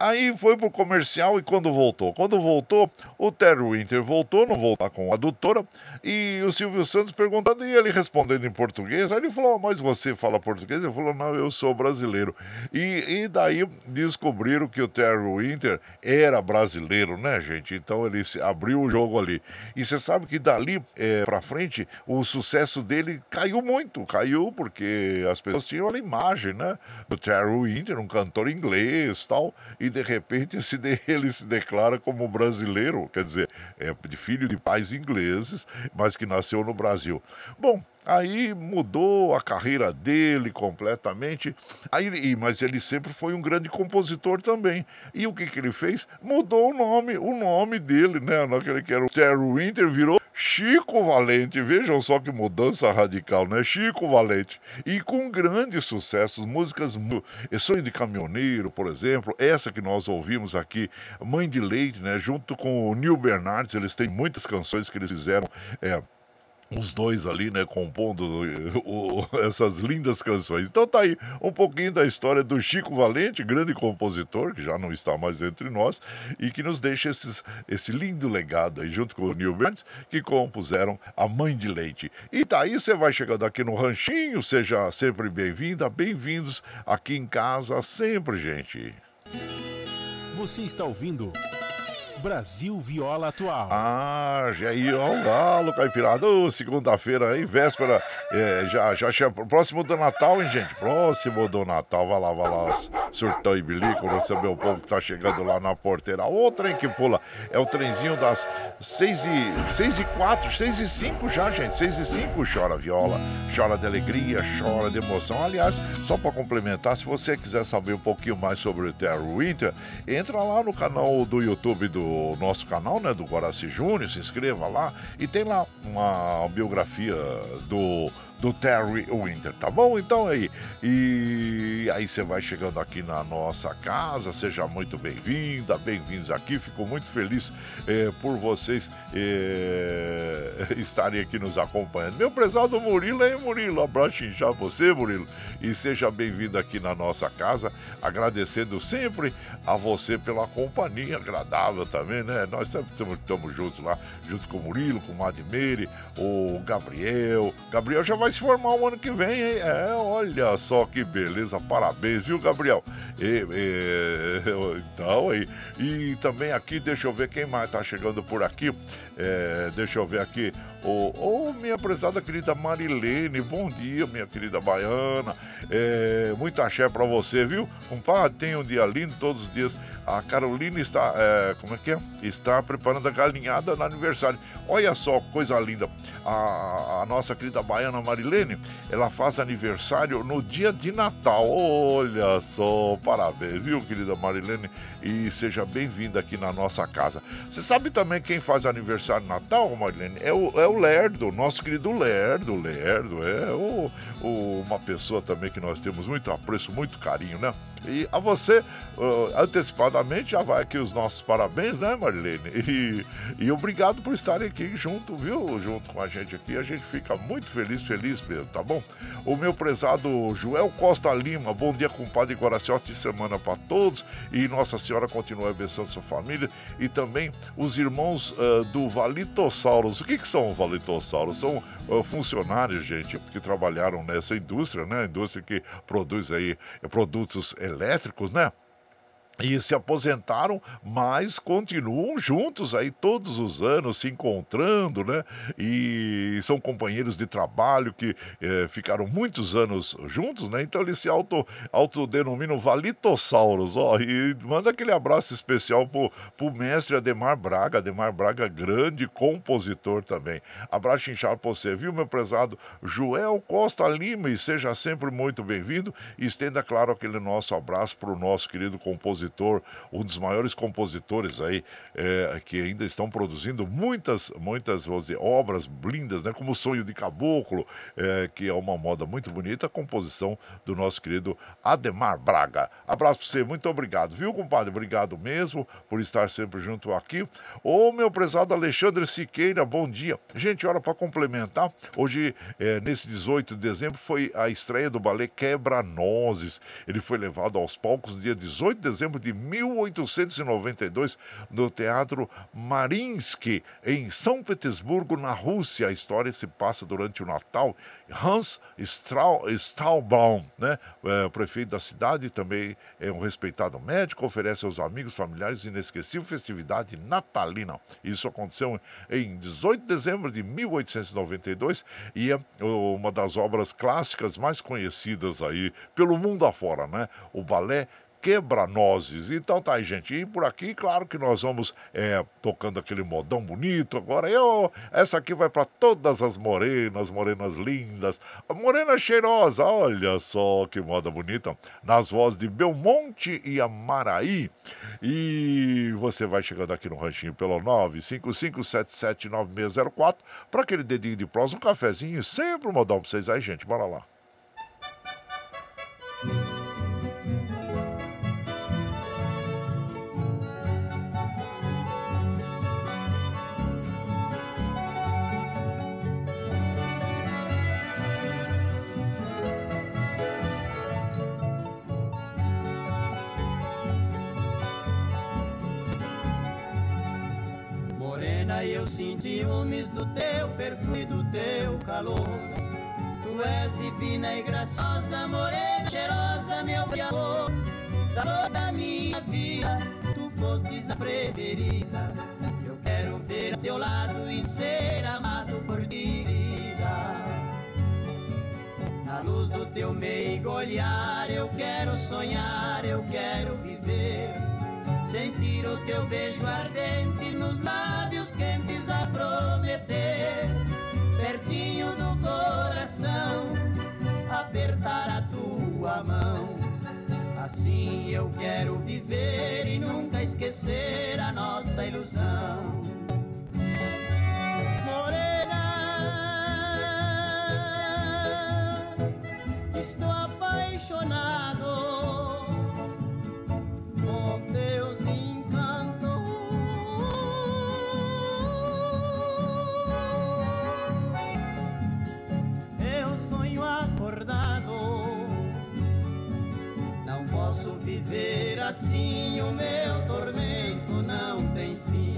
Aí foi pro comercial e quando voltou? Quando voltou, o Terry Winter voltou, não voltar com a adutora, e o Silvio Santos perguntando e ele respondendo em português. Aí ele falou: Mas você fala português? Ele falou: Não, eu sou brasileiro. E, e daí descobriram que o Terry Winter era brasileiro, né, gente? Então ele abriu o jogo ali. E você sabe que dali é, pra frente o sucesso dele caiu muito. Caiu porque as pessoas tinham a imagem, né? Do Terry Winter, um cantor inglês tal. E de repente [LAUGHS] ele se declara como brasileiro, quer dizer, é de filho de pais ingleses mas que nasceu no Brasil. Bom, Aí mudou a carreira dele completamente. Aí, mas ele sempre foi um grande compositor também. E o que, que ele fez? Mudou o nome, o nome dele, né? Naquele que era o Terry Winter, virou Chico Valente. Vejam só que mudança radical, né? Chico Valente. E com grandes sucessos, músicas. Sonho de Caminhoneiro, por exemplo, essa que nós ouvimos aqui, Mãe de Leite, né? Junto com o Neil Bernardes, eles têm muitas canções que eles fizeram. É, os dois ali, né, compondo o, [LAUGHS] essas lindas canções. Então tá aí um pouquinho da história do Chico Valente, grande compositor, que já não está mais entre nós, e que nos deixa esses, esse lindo legado aí, junto com o Neil Burns, que compuseram A Mãe de Leite. E tá aí, você vai chegando aqui no Ranchinho, seja sempre bem-vinda, bem-vindos aqui em casa, sempre, gente. Você está ouvindo Brasil Viola Atual. Ah, já aí, ó, o galo, caipirada. Oh, segunda-feira aí, véspera. É, já, já, já, próximo do Natal, hein, gente? Próximo do Natal. Vai lá, vai lá, surtão e bilico, receber o povo que tá chegando lá na porteira. O trem que pula é o trenzinho das 6 e, 6 e 4, 6 e 5 já, gente. 6 e 5 chora viola, chora de alegria, chora de emoção. Aliás, só para complementar, se você quiser saber um pouquinho mais sobre o Terry Winter, entra lá no canal do YouTube do nosso canal, né, do Guaraci Júnior, se inscreva lá. E tem lá uma biografia do do Terry Winter, tá bom? Então aí, e aí você vai chegando aqui na nossa casa, seja muito bem-vinda, bem-vindos aqui, fico muito feliz é, por vocês é, [LAUGHS] estarem aqui nos acompanhando. Meu prezado Murilo, aí Murilo, abraço já você, Murilo, e seja bem-vindo aqui na nossa casa, agradecendo sempre a você pela companhia agradável também, né? Nós sempre estamos juntos lá, junto com o Murilo, com o Madmeire, o Gabriel, Gabriel já vai vai se formar o ano que vem, hein? É, olha só que beleza, parabéns, viu, Gabriel? E, e, então, aí. E, também aqui, deixa eu ver quem mais tá chegando por aqui. É, deixa eu ver aqui. Ô, oh, oh, minha prezada querida Marilene, bom dia, minha querida baiana. É, muita axé pra você, viu? Compadre, tem um dia lindo todos os dias. A Carolina está, é, como é que é? Está preparando a galinhada no aniversário. Olha só, coisa linda. A, a, nossa querida baiana Marilene, ela faz aniversário no dia de Natal. Olha só, parabéns, viu, querida Marilene? E seja bem-vinda aqui na nossa casa. Você sabe também quem faz aniversário Natal, Marilene? É o, é o Lerdo, nosso querido Lerdo. Lerdo é o, o, uma pessoa também que nós temos muito apreço, muito carinho, né? E a você, uh, antecipadamente, já vai aqui os nossos parabéns, né, Marilene? E, e obrigado por estarem aqui junto, viu? Junto com a gente aqui. A gente fica muito feliz, feliz mesmo, tá bom? O meu prezado Joel Costa Lima, bom dia, compadre Guaraciote de semana para todos. E Nossa Senhora continue abençoando sua família. E também os irmãos uh, do Valitossauros. O que, que são os Valitossauros? São funcionários, gente, que trabalharam nessa indústria, né? Indústria que produz aí produtos elétricos, né? E se aposentaram, mas continuam juntos aí todos os anos, se encontrando, né? E são companheiros de trabalho que eh, ficaram muitos anos juntos, né? Então eles se auto, autodenominam Valitossauros, ó. E manda aquele abraço especial pro, pro mestre Ademar Braga, Ademar Braga, grande compositor também. Abraço inchado pra você, viu, meu prezado Joel Costa Lima, e seja sempre muito bem-vindo. Estenda, claro, aquele nosso abraço pro nosso querido compositor compositor, um dos maiores compositores aí, é, que ainda estão produzindo muitas, muitas dizer, obras lindas, né? Como o Sonho de Caboclo, é, que é uma moda muito bonita, a composição do nosso querido Ademar Braga. Abraço para você, muito obrigado, viu, compadre? Obrigado mesmo por estar sempre junto aqui. Ô, meu prezado Alexandre Siqueira, bom dia. Gente, hora para complementar, hoje, é, nesse 18 de dezembro, foi a estreia do balé Quebra-Nozes. Ele foi levado aos palcos no dia 18 de dezembro de 1892, no Teatro Mariinsky, em São Petersburgo, na Rússia. A história se passa durante o Natal. Hans Stahlbaum, né, é, prefeito da cidade, também é um respeitado médico, oferece aos amigos, familiares inesquecível festividade natalina. Isso aconteceu em 18 de dezembro de 1892 e é uma das obras clássicas mais conhecidas aí pelo mundo afora, né? O balé quebra-nozes. Então tá aí, gente. E por aqui, claro que nós vamos é, tocando aquele modão bonito. Agora eu, essa aqui vai para todas as morenas, morenas lindas. Morena cheirosa, olha só que moda bonita. Nas vozes de Belmonte e Amaraí. E você vai chegando aqui no ranchinho pelo 955779604 para aquele dedinho de prós, um cafezinho, sempre um modão para vocês aí, gente. Bora lá. eu do teu perfume, do teu calor. Tu és divina e graciosa, morena, cheirosa, meu amor. Da luz da minha vida, tu fostes a preferida. Eu quero ver a teu lado e ser amado por querida. Na luz do teu meigo olhar, eu quero sonhar, eu quero viver Sentir o teu beijo ardente nos lábios a prometer. Pertinho do coração, apertar a tua mão. Assim eu quero viver e nunca esquecer a nossa ilusão. Morena, estou apaixonado posso viver assim. O meu tormento não tem fim.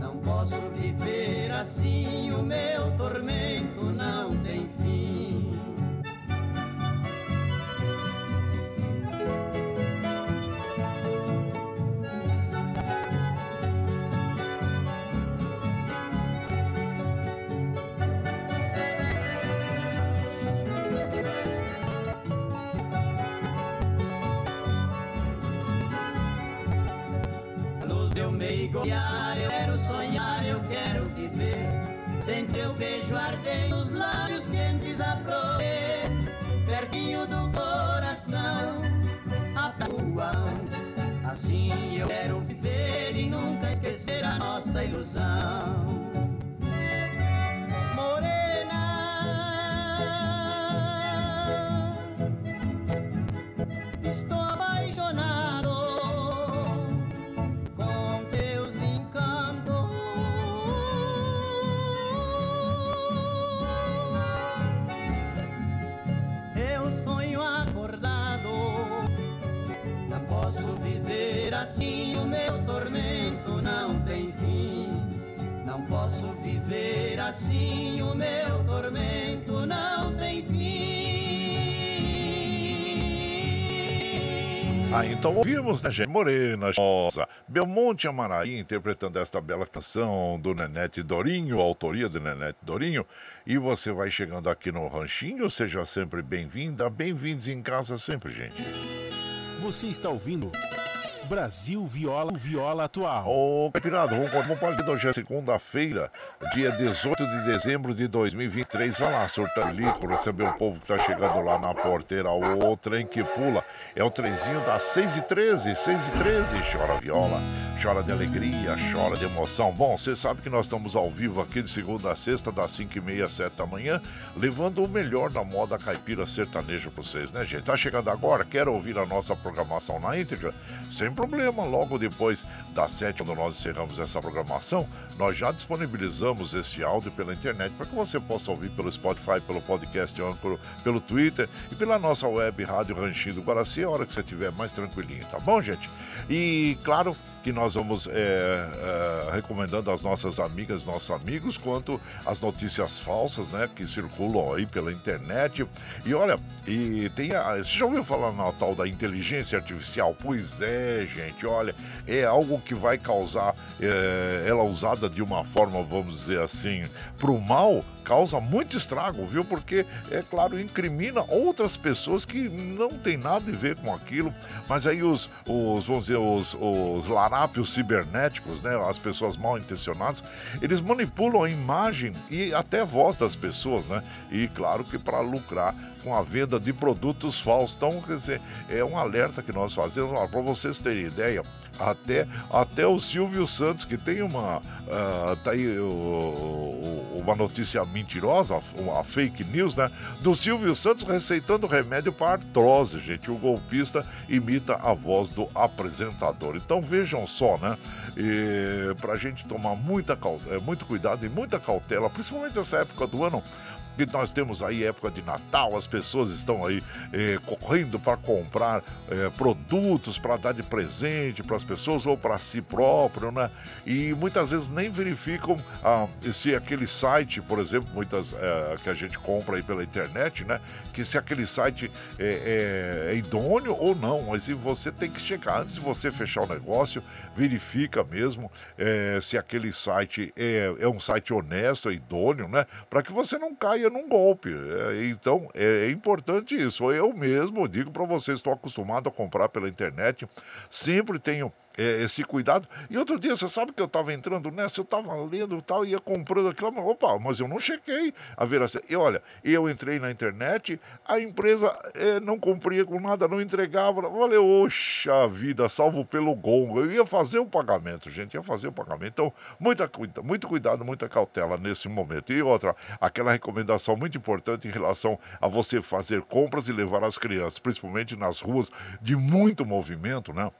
Não posso viver assim. O meu tormento não tem beijo arder nos lábios quentes a prover, pertinho do coração, a tua. Assim eu quero viver e nunca esquecer a nossa ilusão. Ah, então ouvimos, né, gente? Morena, Rosa, Belmonte Amaraí interpretando esta bela canção do Nenete Dorinho, autoria do Nenete Dorinho. E você vai chegando aqui no Ranchinho, seja sempre bem-vinda, bem-vindos em casa sempre, gente. Você está ouvindo Brasil Viola Viola Atual. Ô, Caipirado, vamos um palito hoje é segunda-feira, dia 18 de dezembro de 2023. Vai lá, surtar lico, receber o povo que tá chegando lá na porteira. O trem que pula é o trenzinho das 6 e 13 6 e 13 Chora viola, chora de alegria, chora de emoção. Bom, você sabe que nós estamos ao vivo aqui de segunda a sexta, das 5 e meia, 7 da manhã, levando o melhor da moda caipira sertaneja pra vocês, né, gente? Tá chegando agora? Quer ouvir a nossa programação na íntegra? Sem problema. Logo depois das sete, quando nós encerramos essa programação, nós já disponibilizamos este áudio pela internet para que você possa ouvir pelo Spotify, pelo podcast Anchor, pelo Twitter e pela nossa web Rádio Ranchinho do Guaraci, a hora que você estiver mais tranquilinho, tá bom, gente? E claro que nós vamos é, é, recomendando às nossas amigas, nossos amigos, quanto às notícias falsas, né, que circulam aí pela internet. E olha, e tem a, você já ouviu falar na tal da inteligência artificial? Pois é, gente, olha, é algo que vai causar é, ela usada de uma forma, vamos dizer assim, para o mal, causa muito estrago, viu? Porque, é claro, incrimina outras pessoas que não tem nada a ver com aquilo, mas aí os, os vamos dizer, os, os cibernéticos, né? As pessoas mal intencionadas, eles manipulam a imagem e até a voz das pessoas, né? E claro que para lucrar com a venda de produtos falsos. Então, quer dizer, é um alerta que nós fazemos. Para vocês terem ideia, até, até o Silvio Santos, que tem uma. Uh, tá aí o, uma notícia mentirosa, uma fake news, né? Do Silvio Santos receitando remédio para artrose, gente. O golpista imita a voz do apresentador. Então vejam só, né? E pra gente tomar muita, é, muito cuidado e muita cautela, principalmente nessa época do ano, que nós temos aí época de Natal, as pessoas estão aí eh, correndo para comprar eh, produtos para dar de presente para as pessoas ou para si próprio, né? E muitas vezes nem verificam ah, se aquele site, por exemplo, muitas eh, que a gente compra aí pela internet, né? Que se aquele site é, é, idôneo ou não, mas você tem que checar antes de você fechar o negócio, verifica mesmo se aquele site é, é um site honesto, é idôneo, né? Para que você não caia caia num golpe. É, então é, é, importante isso. Eu mesmo digo para vocês, estou acostumado a comprar pela internet, sempre tenho é, esse cuidado. E outro dia, você sabe que eu estava entrando nessa, eu estava lendo tal, ia comprando aquilo, mas, opa, mas eu não chequei a veracidade. E olha, eu entrei na internet, a empresa é, não cumpria com nada, não entregava. Falei, oxa vida, salvo pelo gongo. Eu ia fazer o pagamento, gente, ia fazer o pagamento. Então, muita, muito cuidado, muita cautela nesse momento. E outra, aquela recomendação muito importante em relação a você fazer compras e levar as crianças, principalmente nas ruas de muito movimento, né?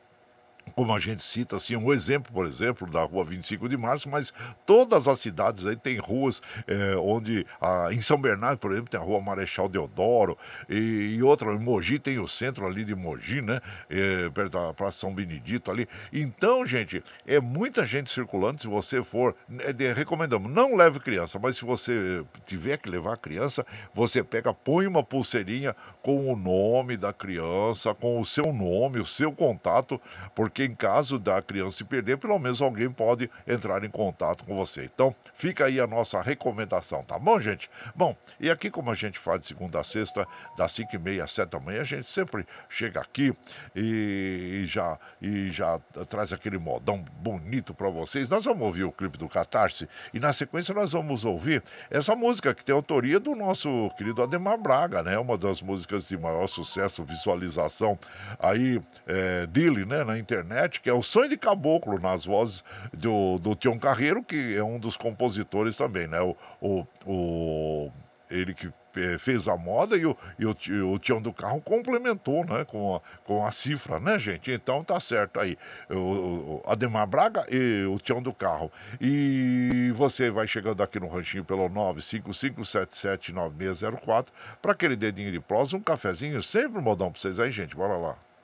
Como a gente cita assim, um exemplo, por exemplo, da rua 25 de março, mas todas as cidades aí tem ruas é, onde, a, em São Bernardo, por exemplo, tem a rua Marechal Deodoro, e, e outra, em Mogi tem o centro ali de Mogi, né, é, perto da Praça São Benedito ali. Então, gente, é muita gente circulando, se você for, é, de, recomendamos, não leve criança, mas se você tiver que levar a criança, você pega, põe uma pulseirinha com o nome da criança, com o seu nome, o seu contato, porque porque em caso da criança se perder, pelo menos alguém pode entrar em contato com você. Então, fica aí a nossa recomendação, tá bom, gente? Bom, e aqui como a gente faz de segunda a sexta, das 5 e meia às 7 da manhã, a gente sempre chega aqui e, e já, e já traz aquele modão bonito para vocês. Nós vamos ouvir o clipe do Catarse e na sequência nós vamos ouvir essa música que tem autoria do nosso querido Ademar Braga, né? Uma das músicas de maior sucesso, visualização aí é, dele, né? Na internet que é o Sonho de Caboclo, nas vozes do, do Tião Carreiro, que é um dos compositores também, né? O, o, o ele que eh, fez a moda e o, e o, o Tião do Carro complementou, né, com a, com a cifra, né, gente? Então tá certo aí. O, o Ademar Braga e o Tião do Carro. E você vai chegando aqui no ranchinho pelo 955779604 para aquele dedinho de prosa, um cafezinho, sempre um modão pra vocês aí, gente. Bora lá.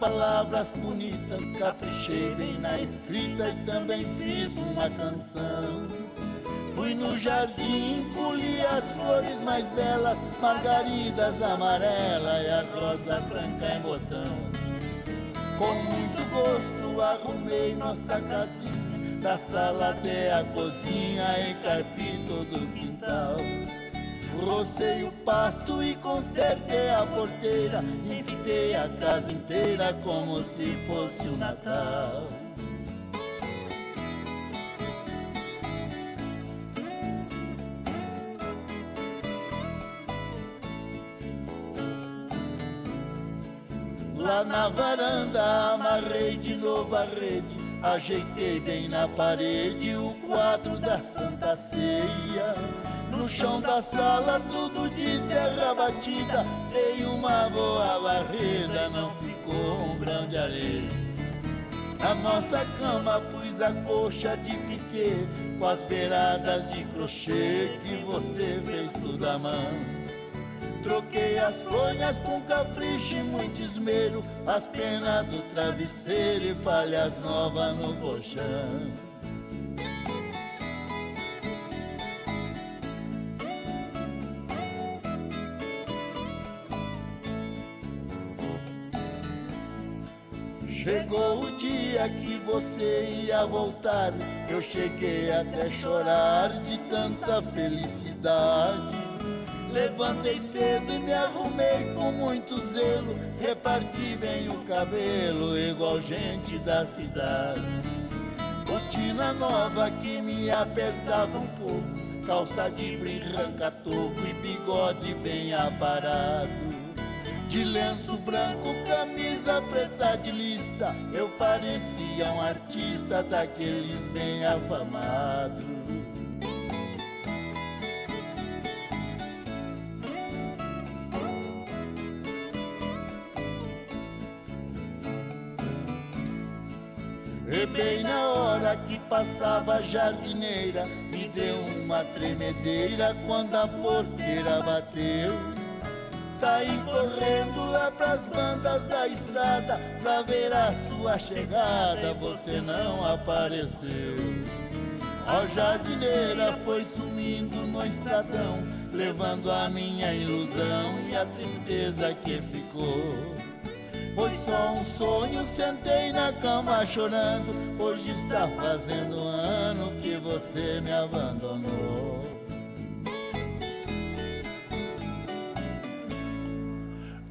Palavras bonitas, caprichei bem na escrita e também fiz uma canção. Fui no jardim, colhi as flores mais belas, margaridas amarelas e a rosa branca em botão. Com muito gosto arrumei nossa casinha, da sala até a cozinha, encarpi todo o quintal. Rocei o pasto e consertei a porteira, enfeitei a casa inteira como se fosse o Natal. Lá na varanda amarrei de novo a rede, ajeitei bem na parede o quadro da Santa Ceia. No chão da sala, tudo de terra batida, dei uma boa varrida, não ficou um grão de areia. Na nossa cama pus a coxa de piquê, com as beiradas de crochê que você fez tudo à mão. Troquei as fronhas com capricho e muito esmero, as penas do travesseiro e palhas novas no colchão. Chegou o dia que você ia voltar, eu cheguei até chorar de tanta felicidade. Levantei cedo e me arrumei com muito zelo, reparti bem o cabelo, igual gente da cidade. Botina nova que me apertava um pouco, calça de brim, ranca-toco e bigode bem aparado. De lenço branco, camisa preta de lista, eu parecia um artista daqueles bem afamados. E bem na hora que passava a jardineira, me deu uma tremedeira quando a porteira bateu. Saí correndo lá pras bandas da estrada pra ver a sua chegada, você não apareceu. A jardineira foi sumindo no estradão, levando a minha ilusão e a tristeza que ficou. Foi só um sonho, sentei na cama chorando. Hoje está fazendo um ano que você me abandonou.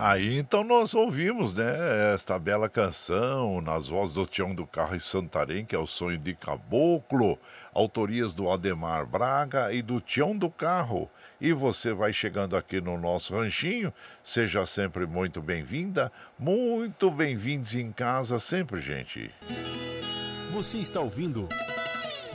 Aí então nós ouvimos, né, esta bela canção nas vozes do Tião do Carro e Santarém, que é o Sonho de Caboclo, autorias do Ademar Braga e do Tião do Carro. E você vai chegando aqui no nosso ranchinho, seja sempre muito bem-vinda, muito bem-vindos em casa sempre, gente. Você está ouvindo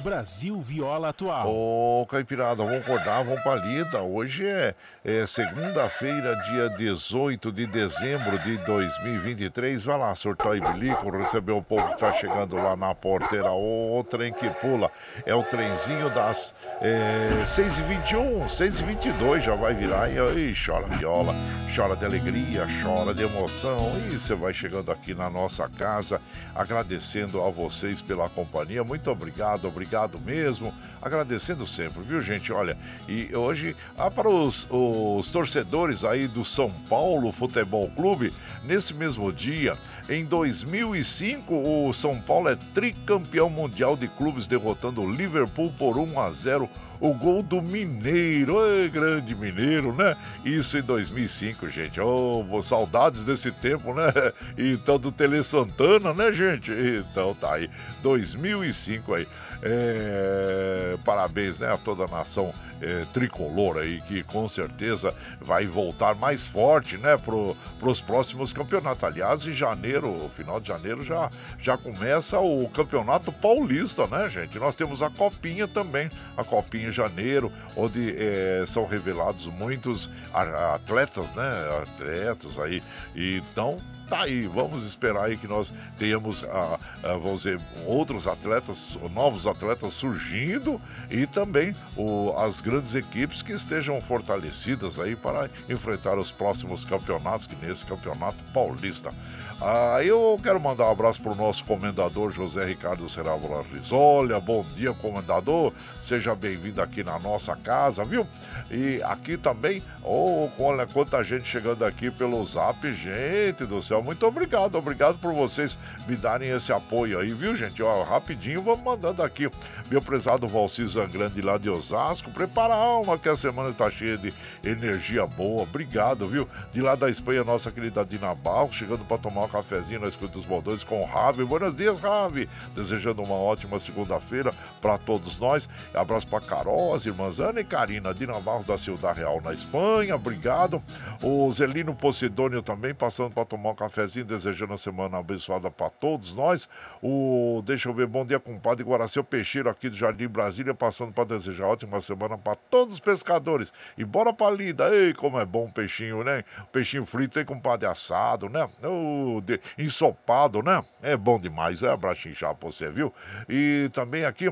Brasil Viola Atual. Ô, Caipirada, vamos acordar, vamos pra lida. Hoje é, é segunda-feira, dia 18 de dezembro de 2023. Vai lá, surtou e bilico, receber o povo que tá chegando lá na porteira. O trem que pula. É o trenzinho das é, 6h21, 6h22 já vai virar. E aí, chora viola, chora de alegria, chora de emoção. E você vai chegando aqui na nossa casa, agradecendo a vocês pela companhia. Muito obrigado, obrigado mesmo. Agradecendo sempre, viu, gente? Olha, e hoje, ah, para os, os torcedores aí do São Paulo Futebol Clube, nesse mesmo dia, em 2005, o São Paulo é tricampeão mundial de clubes, derrotando o Liverpool por 1 a 0 o gol do Mineiro, Oi, grande Mineiro, né? Isso em 2005, gente. Oh, saudades desse tempo, né? [LAUGHS] Então do Tele Santana, né, gente? Então tá aí, 2005 aí. É, parabéns né, a toda a nação é, tricolor aí, que com certeza vai voltar mais forte né, para os próximos campeonatos. Aliás, em janeiro, final de janeiro, já, já começa o campeonato paulista, né, gente? Nós temos a Copinha também, a Copinha em janeiro, onde é, são revelados muitos atletas, né? Atletas aí. Então, tá aí, vamos esperar aí que nós tenhamos, a, a, vamos dizer, outros atletas, novos atletas surgindo E também o, as grandes equipes que estejam fortalecidas aí para enfrentar os próximos campeonatos, que nesse campeonato paulista. Ah, eu quero mandar um abraço para o nosso comendador José Ricardo Serávola Risolha. Bom dia, comendador. Seja bem-vindo aqui na nossa casa, viu? E aqui também, oh, olha quanta gente chegando aqui pelo zap, gente do céu. Muito obrigado, obrigado por vocês me darem esse apoio aí, viu, gente? Ó, rapidinho, vamos mandando aqui. Meu prezado Valci Zangrande lá de Osasco, prepara a alma que a semana está cheia de energia boa. Obrigado, viu? De lá da Espanha, nossa querida Dina Barro, chegando para tomar um cafezinho na escuta dos baldões com o Ravi. Buenos dias, Ravi. Desejando uma ótima segunda-feira para todos nós. Abraço para Carol, as irmãs Ana e Karina de Navarro da Ciudad Real na Espanha. Obrigado. O Zelino Posidônio também passando para tomar um cafezinho, desejando uma semana abençoada para todos nós. O deixa eu ver, bom dia, compadre Guaraceu Peixeiro aqui do Jardim Brasília, passando para desejar ótima semana para todos os pescadores. E bora pra lida. Ei, como é bom o peixinho, né? Peixinho frito aí, compadre assado, né? O de, ensopado, né? É bom demais, é chinchar pra você, viu? E também aqui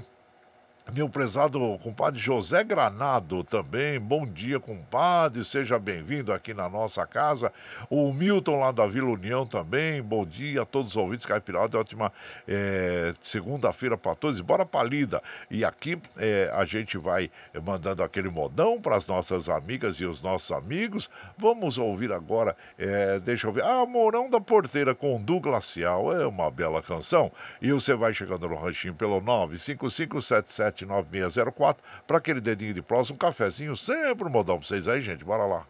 meu prezado compadre José Granado também, bom dia, compadre, seja bem-vindo aqui na nossa casa. O Milton lá da Vila União também, bom dia a todos os ouvintes caipirada, ótima é, segunda-feira para todos. Bora pra lida. E aqui é, a gente vai mandando aquele modão para as nossas amigas e os nossos amigos. Vamos ouvir agora, é, deixa eu ver, Ah, Mourão da Porteira com Du Glacial, é uma bela canção. E você vai chegando no ranchinho pelo 95577 99604 para aquele dedinho de próximo, um cafezinho, sempre um modão para vocês aí, gente. Bora lá.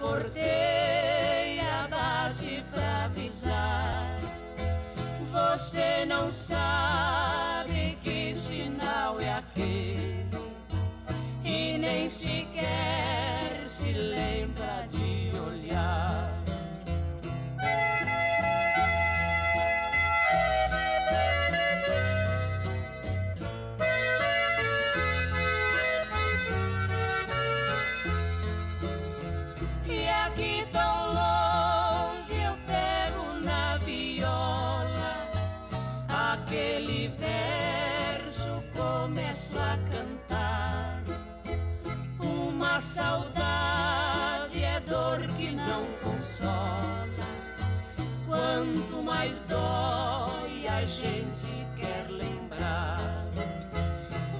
Porteira bate pra avisar. Você não sabe que sinal é aquele e nem sequer se lembra de dor que não consola. Quanto mais dói, a gente quer lembrar.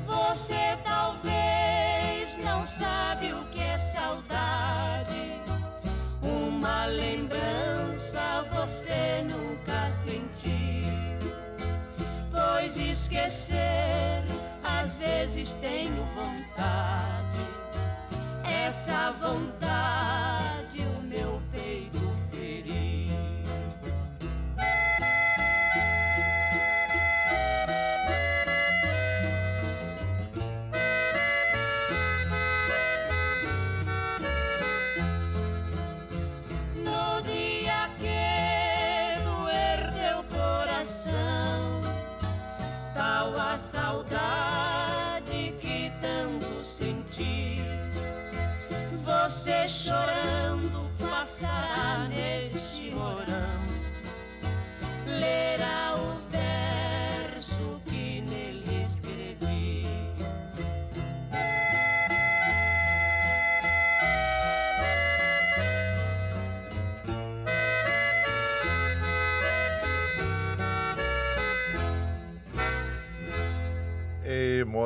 Você talvez não sabe o que é saudade. Uma lembrança você nunca sentiu. Pois esquecer, às vezes tenho vontade essa vontade o meu peito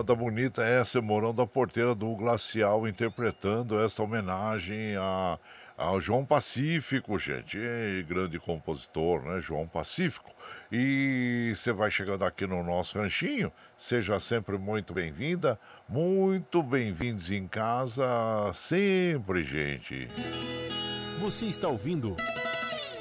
moda bonita essa, Morão da Porteira do Glacial, interpretando essa homenagem a, ao João Pacífico, gente. E grande compositor, né? João Pacífico. E você vai chegando aqui no nosso ranchinho, seja sempre muito bem-vinda, muito bem-vindos em casa, sempre, gente. Você está ouvindo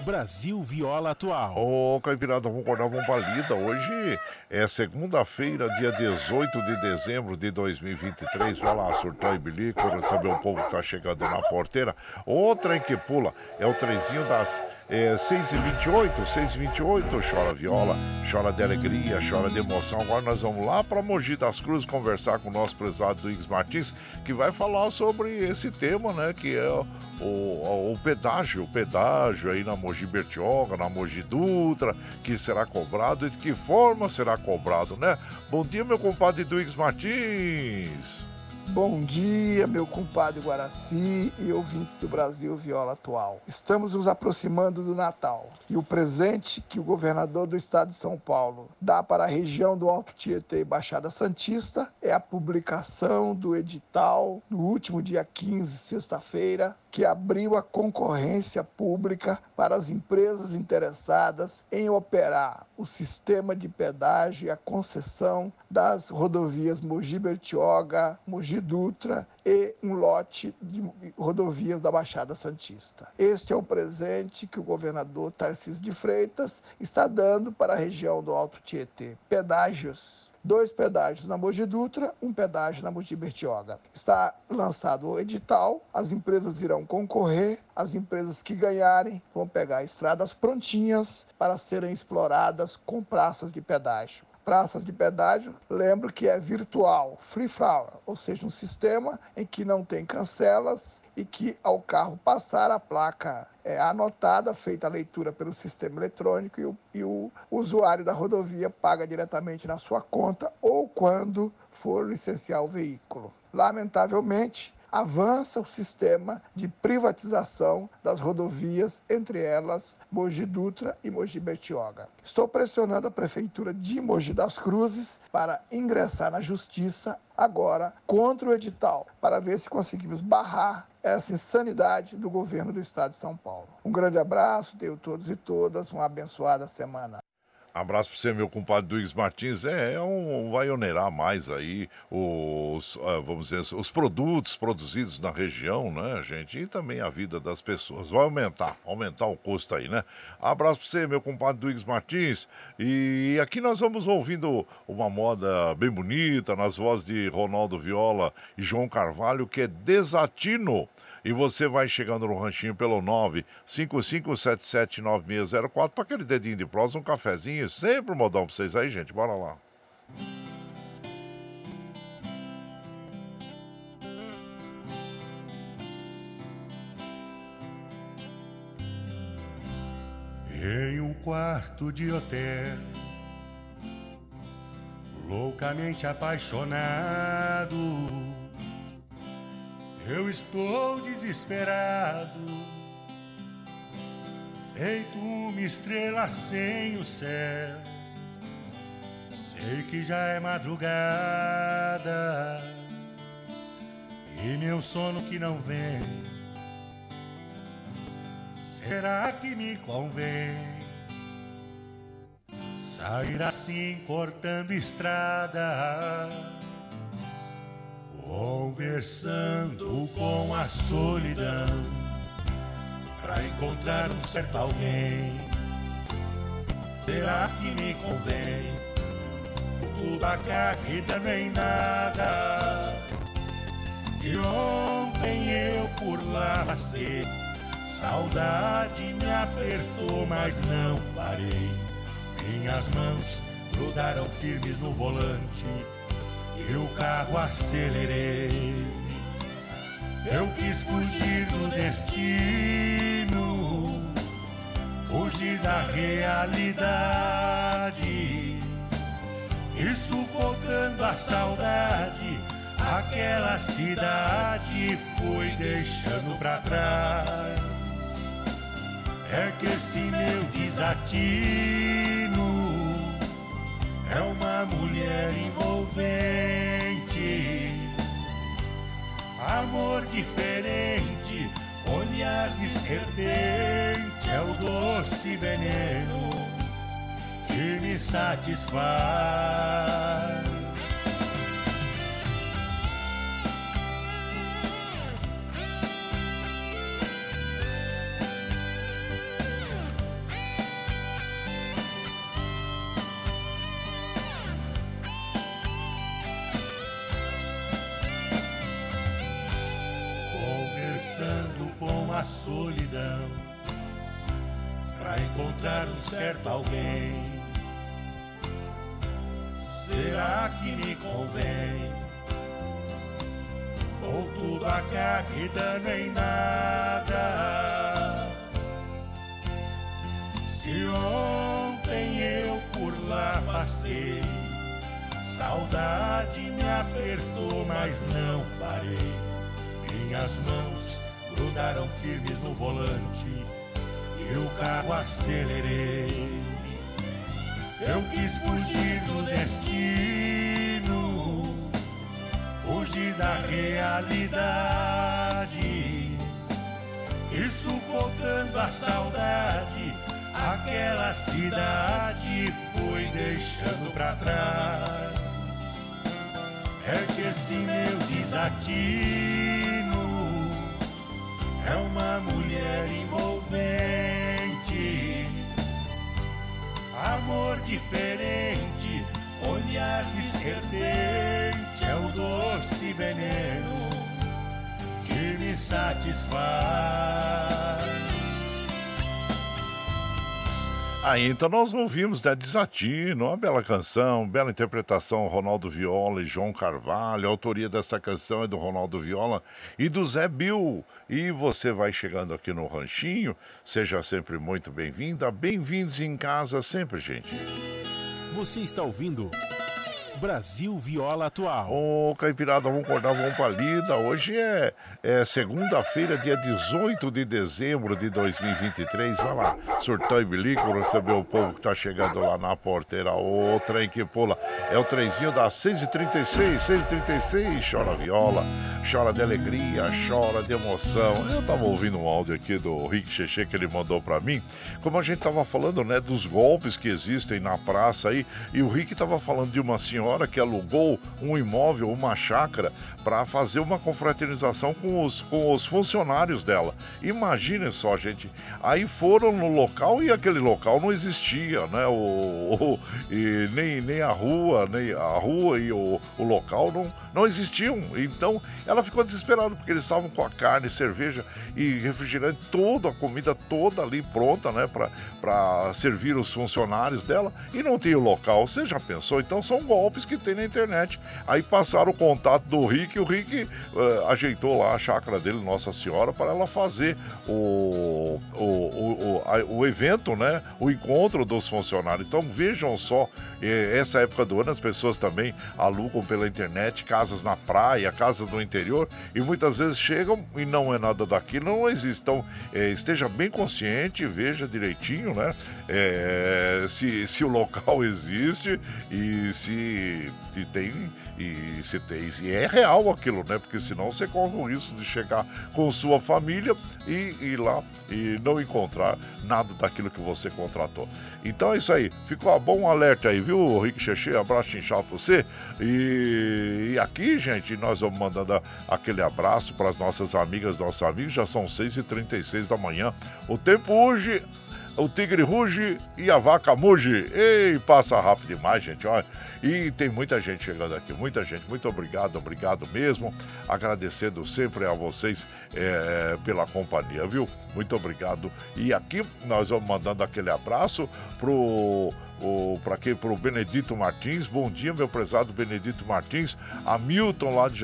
Brasil Viola Atual. Ô, oh, Caipirada, vamos acordar, vamos pra lida. Hoje é segunda-feira, dia 18 de dezembro de 2023. Vai lá, surtar e bilico, receber o povo que tá chegando na porteira. Outra em que pula é o trenzinho das é, 6 e 28 6 e 28 chora viola, chora de alegria, chora de emoção. Agora nós vamos lá para Mogi das Cruzes conversar com o nosso prezado Luiz Martins, que vai falar sobre esse tema, né? Que é o, o, o pedágio, o pedágio aí na Mogi Bertioga, na Mogi Dutra, que será cobrado e de que forma será cobrado, né? Bom dia, meu compadre Duígues Martins. Bom dia, meu compadre Guaraci e ouvintes do Brasil Viola Atual. Estamos nos aproximando do Natal e o presente que o governador do estado de São Paulo dá para a região do Alto Tietê e Baixada Santista é a publicação do edital no último dia 15, sexta-feira, que abriu a concorrência pública para as empresas interessadas em operar o sistema de pedágio e a concessão das rodovias Mogi Bertioga, Mogi Dutra e um lote de rodovias da Baixada Santista. Este é o presente que o governador Tarcísio de Freitas está dando para a região do Alto Tietê. Pedágios dois pedágios na Mogi Dutra, um pedágio na Mogi Bertioga. Está lançado o edital, as empresas irão concorrer, as empresas que ganharem vão pegar estradas prontinhas para serem exploradas com praças de pedágio praças de pedágio, lembro que é virtual, free flower, ou seja, um sistema em que não tem cancelas e que ao carro passar a placa é anotada, feita a leitura pelo sistema eletrônico e o, e o usuário da rodovia paga diretamente na sua conta ou quando for licenciar o veículo. Lamentavelmente, avança o sistema de privatização das rodovias, entre elas Mogi Dutra e Mogi Bertioga. Estou pressionando a prefeitura de Mogi das Cruzes para ingressar na justiça agora contra o edital, para ver se conseguimos barrar essa insanidade do governo do estado de São Paulo. Um grande abraço, tenho todos e todas uma abençoada semana. Abraço para você, meu compadre Duígues Martins. É, é um, vai onerar mais aí os, uh, vamos dizer, os produtos produzidos na região, né, gente? E também a vida das pessoas. Vai aumentar, aumentar o custo aí, né? Abraço para você, meu compadre Duígues Martins. E aqui nós vamos ouvindo uma moda bem bonita, nas vozes de Ronaldo Viola e João Carvalho, que é Desatino. E você vai chegando no ranchinho pelo 955779604 para aquele dedinho de prosa, um cafezinho, sempre um modão para vocês aí, gente. Bora lá. Em um quarto de hotel, loucamente apaixonado eu estou desesperado, feito uma estrela sem o céu. Sei que já é madrugada e meu sono que não vem. Será que me convém sair assim cortando estrada? Conversando com a solidão para encontrar um certo alguém. Será que me convém? Tudo a carreira nem nada. De ontem eu por lá passei, saudade me apertou, mas não parei. Minhas mãos grudaram firmes no volante e o carro acelerei. Eu quis fugir do destino, fugir da realidade e sufocando a saudade. Aquela cidade fui deixando pra trás. É que esse meu desatino é uma mulher envolvente Amor diferente, olhar de serpente é o doce veneno que me satisfaz. A solidão para encontrar um certo alguém. Será que me convém? Ou tudo acaba dando em nada? Se ontem eu por lá passei, saudade me apertou, mas não parei. Minhas mãos grudaram firmes no volante e o carro acelerei. Eu quis fugir do destino, fugir da realidade e sufocando a saudade, aquela cidade foi deixando para trás. É que esse meu desatino é uma mulher envolvente, amor diferente, olhar de serpente, é o doce veneno que me satisfaz. Aí então nós ouvimos né, Desatino, uma bela canção, bela interpretação, Ronaldo Viola e João Carvalho. A autoria dessa canção é do Ronaldo Viola e do Zé Bill. E você vai chegando aqui no Ranchinho, seja sempre muito bem-vinda. Bem-vindos em casa sempre, gente. Você está ouvindo. Brasil Viola Atual. Ô, Caipirada, vamos acordar, vamos pra lida. Hoje é, é segunda-feira, dia 18 de dezembro de 2023. Vai lá, surtão e bilico, receber o povo que tá chegando lá na porteira. O trem que pula é o trenzinho das 6h36, 6h36. Chora viola, chora de alegria, chora de emoção. Eu tava ouvindo um áudio aqui do Rick Cheche que ele mandou pra mim. Como a gente tava falando, né, dos golpes que existem na praça aí. E o Rick tava falando de uma senhora senhora que alugou um imóvel, uma chácara, para fazer uma confraternização com os, com os funcionários dela. Imaginem só, gente. Aí foram no local e aquele local não existia, né? O, o e nem, nem a rua, nem a rua e o, o local não, não existiam. Então ela ficou desesperada porque eles estavam com a carne, cerveja e refrigerante, toda a comida toda ali pronta, né? Para servir os funcionários dela e não tinha o local. Você já pensou? Então são golpes que tem na internet. Aí passaram o contato do Rick e o Rick uh, ajeitou lá a chácara dele, Nossa Senhora, para ela fazer o, o, o, o, a, o evento, né? O encontro dos funcionários. Então vejam só, eh, essa época do ano as pessoas também alugam pela internet casas na praia, casas no interior e muitas vezes chegam e não é nada daquilo, não existe. Então eh, esteja bem consciente, veja direitinho, né? Eh, se, se o local [LAUGHS] existe e se, se tem e tem e é real aquilo, né? Porque senão você corre o risco de chegar com sua família e ir lá e não encontrar nada daquilo que você contratou. Então é isso aí. Ficou bom alerta aí, viu, Rick Xexê? Abraço inchado pra você. E, e, aqui, gente, nós vamos mandando aquele abraço para as nossas amigas, nossos amigos. Já são 6h36 da manhã. O tempo hoje o tigre ruge e a vaca muge. Ei, passa rápido demais, gente, olha. E tem muita gente chegando aqui, muita gente. Muito obrigado, obrigado mesmo. Agradecendo sempre a vocês é, pela companhia, viu? Muito obrigado. E aqui nós vamos mandando aquele abraço pro para quem? Para o Benedito Martins. Bom dia, meu prezado Benedito Martins. Hamilton lá de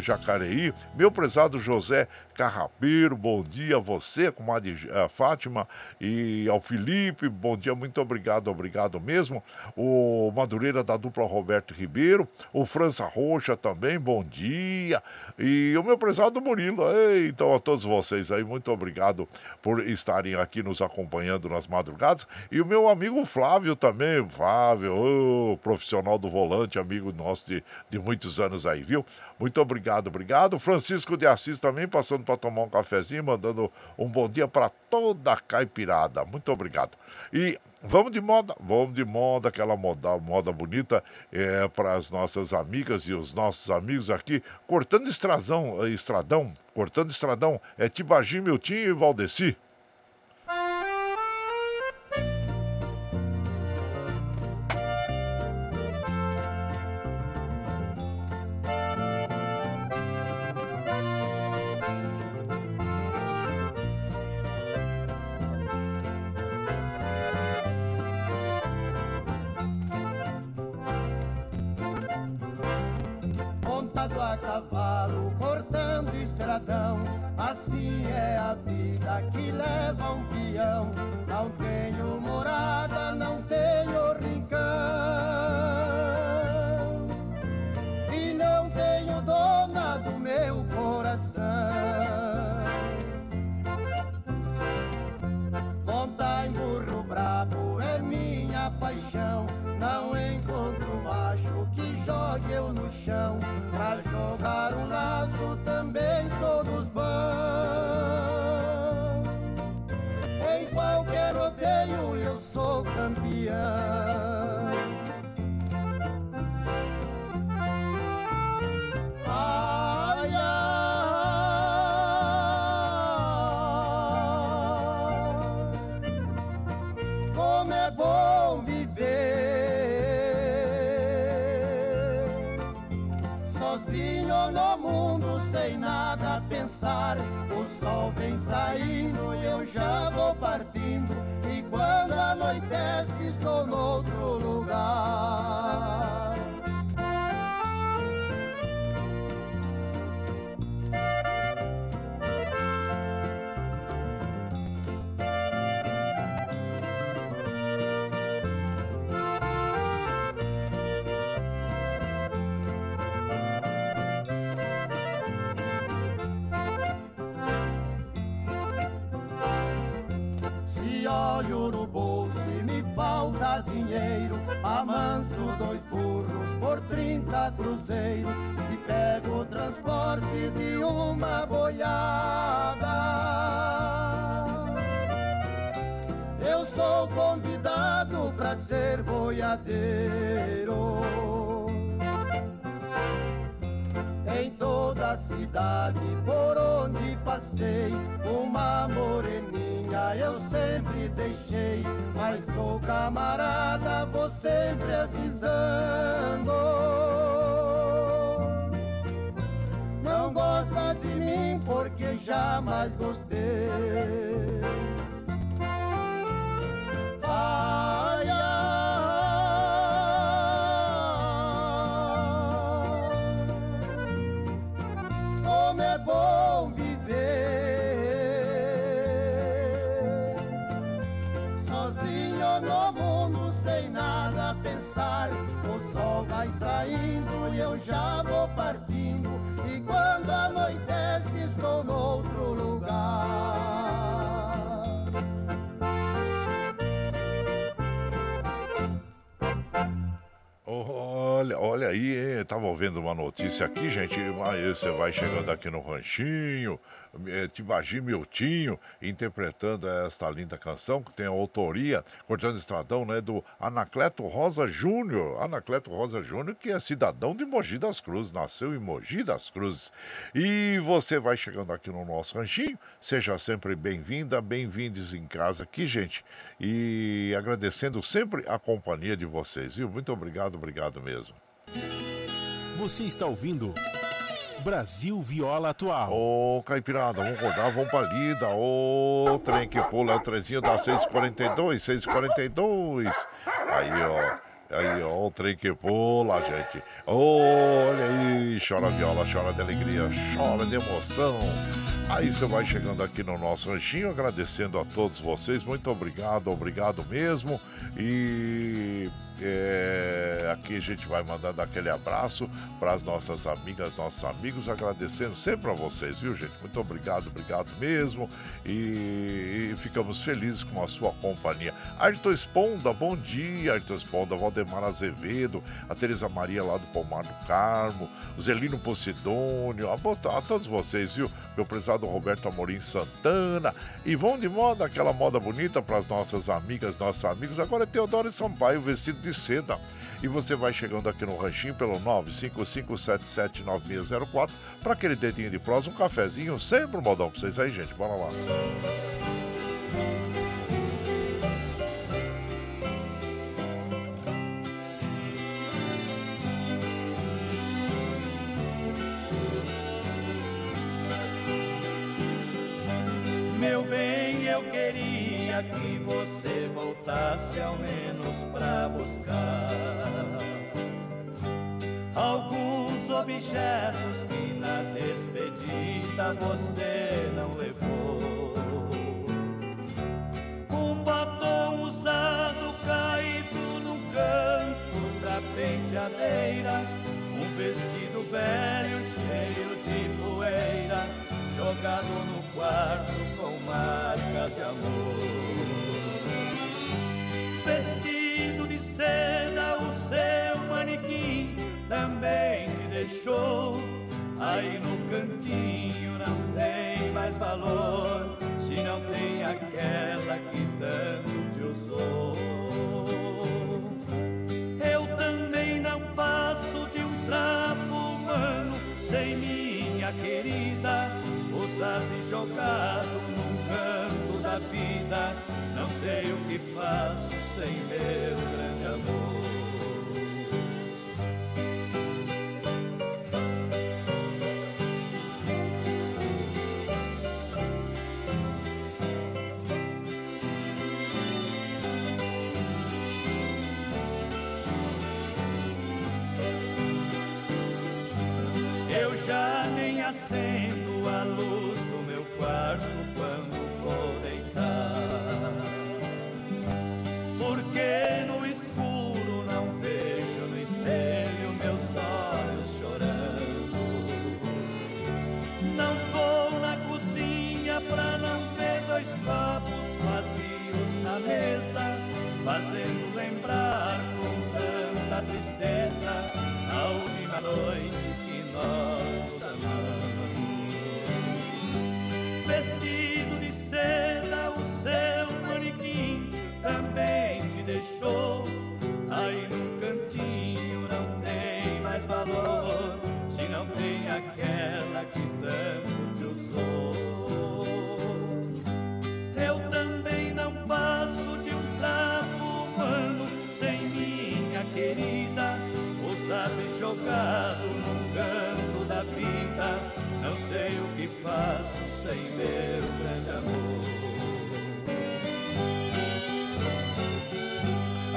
Jacareí. Meu prezado José Carrapeiro, bom dia a você, comadre uh, Fátima e ao Felipe, bom dia, muito obrigado, obrigado mesmo. O Madureira da dupla Roberto Ribeiro, o França Roxa também, bom dia. E o meu prezado Murilo, Ei, então a todos vocês aí, muito obrigado por estarem aqui nos acompanhando nas madrugadas. E o meu amigo Flávio também Fábio, ô, profissional do volante, amigo nosso de, de muitos anos aí, viu? Muito obrigado, obrigado. Francisco de Assis também passando para tomar um cafezinho, mandando um bom dia para toda a caipirada. Muito obrigado. E Vamos de moda, vamos de moda, aquela moda, moda bonita é, para as nossas amigas e os nossos amigos aqui, cortando estradão, estradão, cortando estradão, é Tibagi, Miltinho e Valdeci. Camarada, vou sempre avisando. Não gosta de mim porque jamais gostei. Quando anoitece estou noutro lugar. Olha, olha aí? Tava vendo uma notícia aqui, gente. Aí você vai chegando aqui no ranchinho, é, Tibagi Miltinho interpretando esta linda canção que tem a autoria, cortando estradão, né, do Anacleto Rosa Júnior. Anacleto Rosa Júnior, que é cidadão de Mogi das Cruzes, nasceu em Mogi das Cruzes. E você vai chegando aqui no nosso ranchinho, seja sempre bem-vinda, bem-vindos em casa aqui, gente. E agradecendo sempre a companhia de vocês, viu? Muito obrigado, obrigado mesmo. Você está ouvindo Brasil Viola Atual. Ô, Caipirada, vamos rodar, vamos pra lida. Ô, trem que pula, é o trezinho da 642, 642. Aí, ó. Aí, ó, o trem que pula, gente. Olha aí, chora viola, chora de alegria, chora de emoção. Aí você vai chegando aqui no nosso ranchinho, agradecendo a todos vocês. Muito obrigado, obrigado mesmo. E é, aqui a gente vai mandando aquele abraço para as nossas amigas, nossos amigos, agradecendo sempre a vocês, viu, gente? Muito obrigado, obrigado mesmo. E, e ficamos felizes com a sua companhia. Ayrton Esponda, bom dia, Ayrton Esponda, Valdemar Azevedo, a Tereza Maria lá do Palmar do Carmo, o Zelino Posidônio, a, a todos vocês, viu? Meu prezado Roberto Amorim Santana. E vão de moda, aquela moda bonita para as nossas amigas, nossos amigos. Agora é Teodoro Sampaio vestido de seda. E você vai chegando aqui no ranchinho pelo 955779604 para aquele dedinho de prosa, um cafezinho, sempre um modão para vocês aí, gente. Bora lá. Meu bem, eu queria que você voltasse ao menos pra buscar. Alguns objetos que na despedida você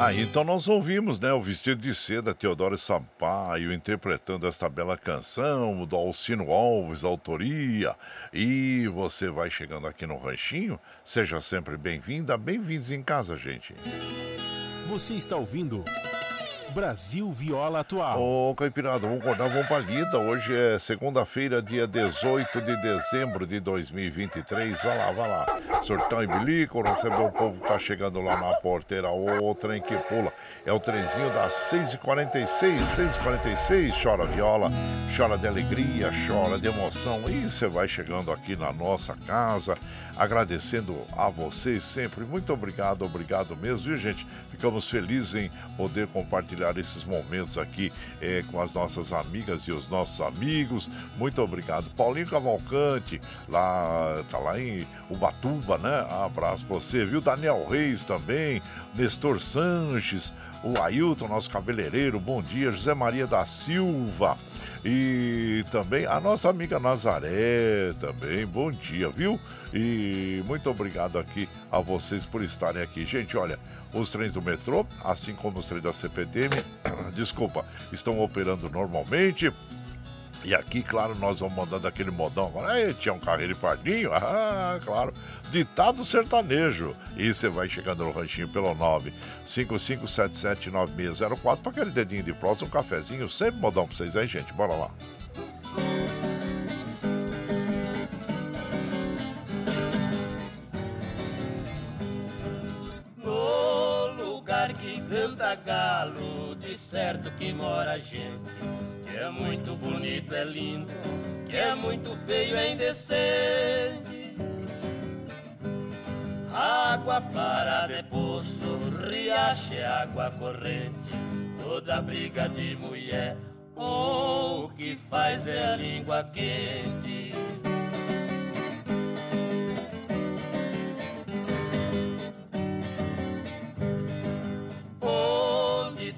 Ah, então nós ouvimos, né, o vestido de seda Teodoro Sampaio interpretando esta bela canção do Alcino Alves, autoria. E você vai chegando aqui no ranchinho, seja sempre bem-vinda, bem-vindos em casa, gente. Você está ouvindo Brasil Viola Atual. Ô, Caipirada, vamos acordar, vamos pra lida. Hoje é segunda-feira, dia 18 de dezembro de 2023. Vai lá, vai lá. Surtão e bilico, receber o povo que tá chegando lá na porteira. O trem que pula. É o trenzinho das 6h46, 6h46. Chora viola, chora de alegria, chora de emoção. E você vai chegando aqui na nossa casa, agradecendo a vocês sempre. Muito obrigado, obrigado mesmo, viu, gente? Ficamos felizes em poder compartilhar esses momentos aqui eh, com as nossas amigas e os nossos amigos. Muito obrigado. Paulinho Cavalcante, lá, tá lá em Ubatuba, né? Abraço pra você, viu? Daniel Reis também, Nestor Sanches, o Ailton, nosso cabeleireiro, bom dia. José Maria da Silva. E também a nossa amiga Nazaré também, bom dia, viu? E muito obrigado aqui a vocês por estarem aqui. Gente, olha, os trens do metrô, assim como os trens da CPTM, [COUGHS] desculpa, estão operando normalmente. E aqui, claro, nós vamos mandando aquele modão agora. Tinha um carreiro e pardinho? [LAUGHS] Ah, claro. Ditado sertanejo. E você vai chegando no ranchinho pelo 955779604 para aquele dedinho de prosa, um cafezinho. Sempre modão pra vocês aí, gente. Bora lá. Galo, de certo que mora gente. Que é muito bonito, é lindo, que é muito feio, é indecente. Água para de poço, riacho é água corrente. Toda briga de mulher, oh, o que faz é a língua quente.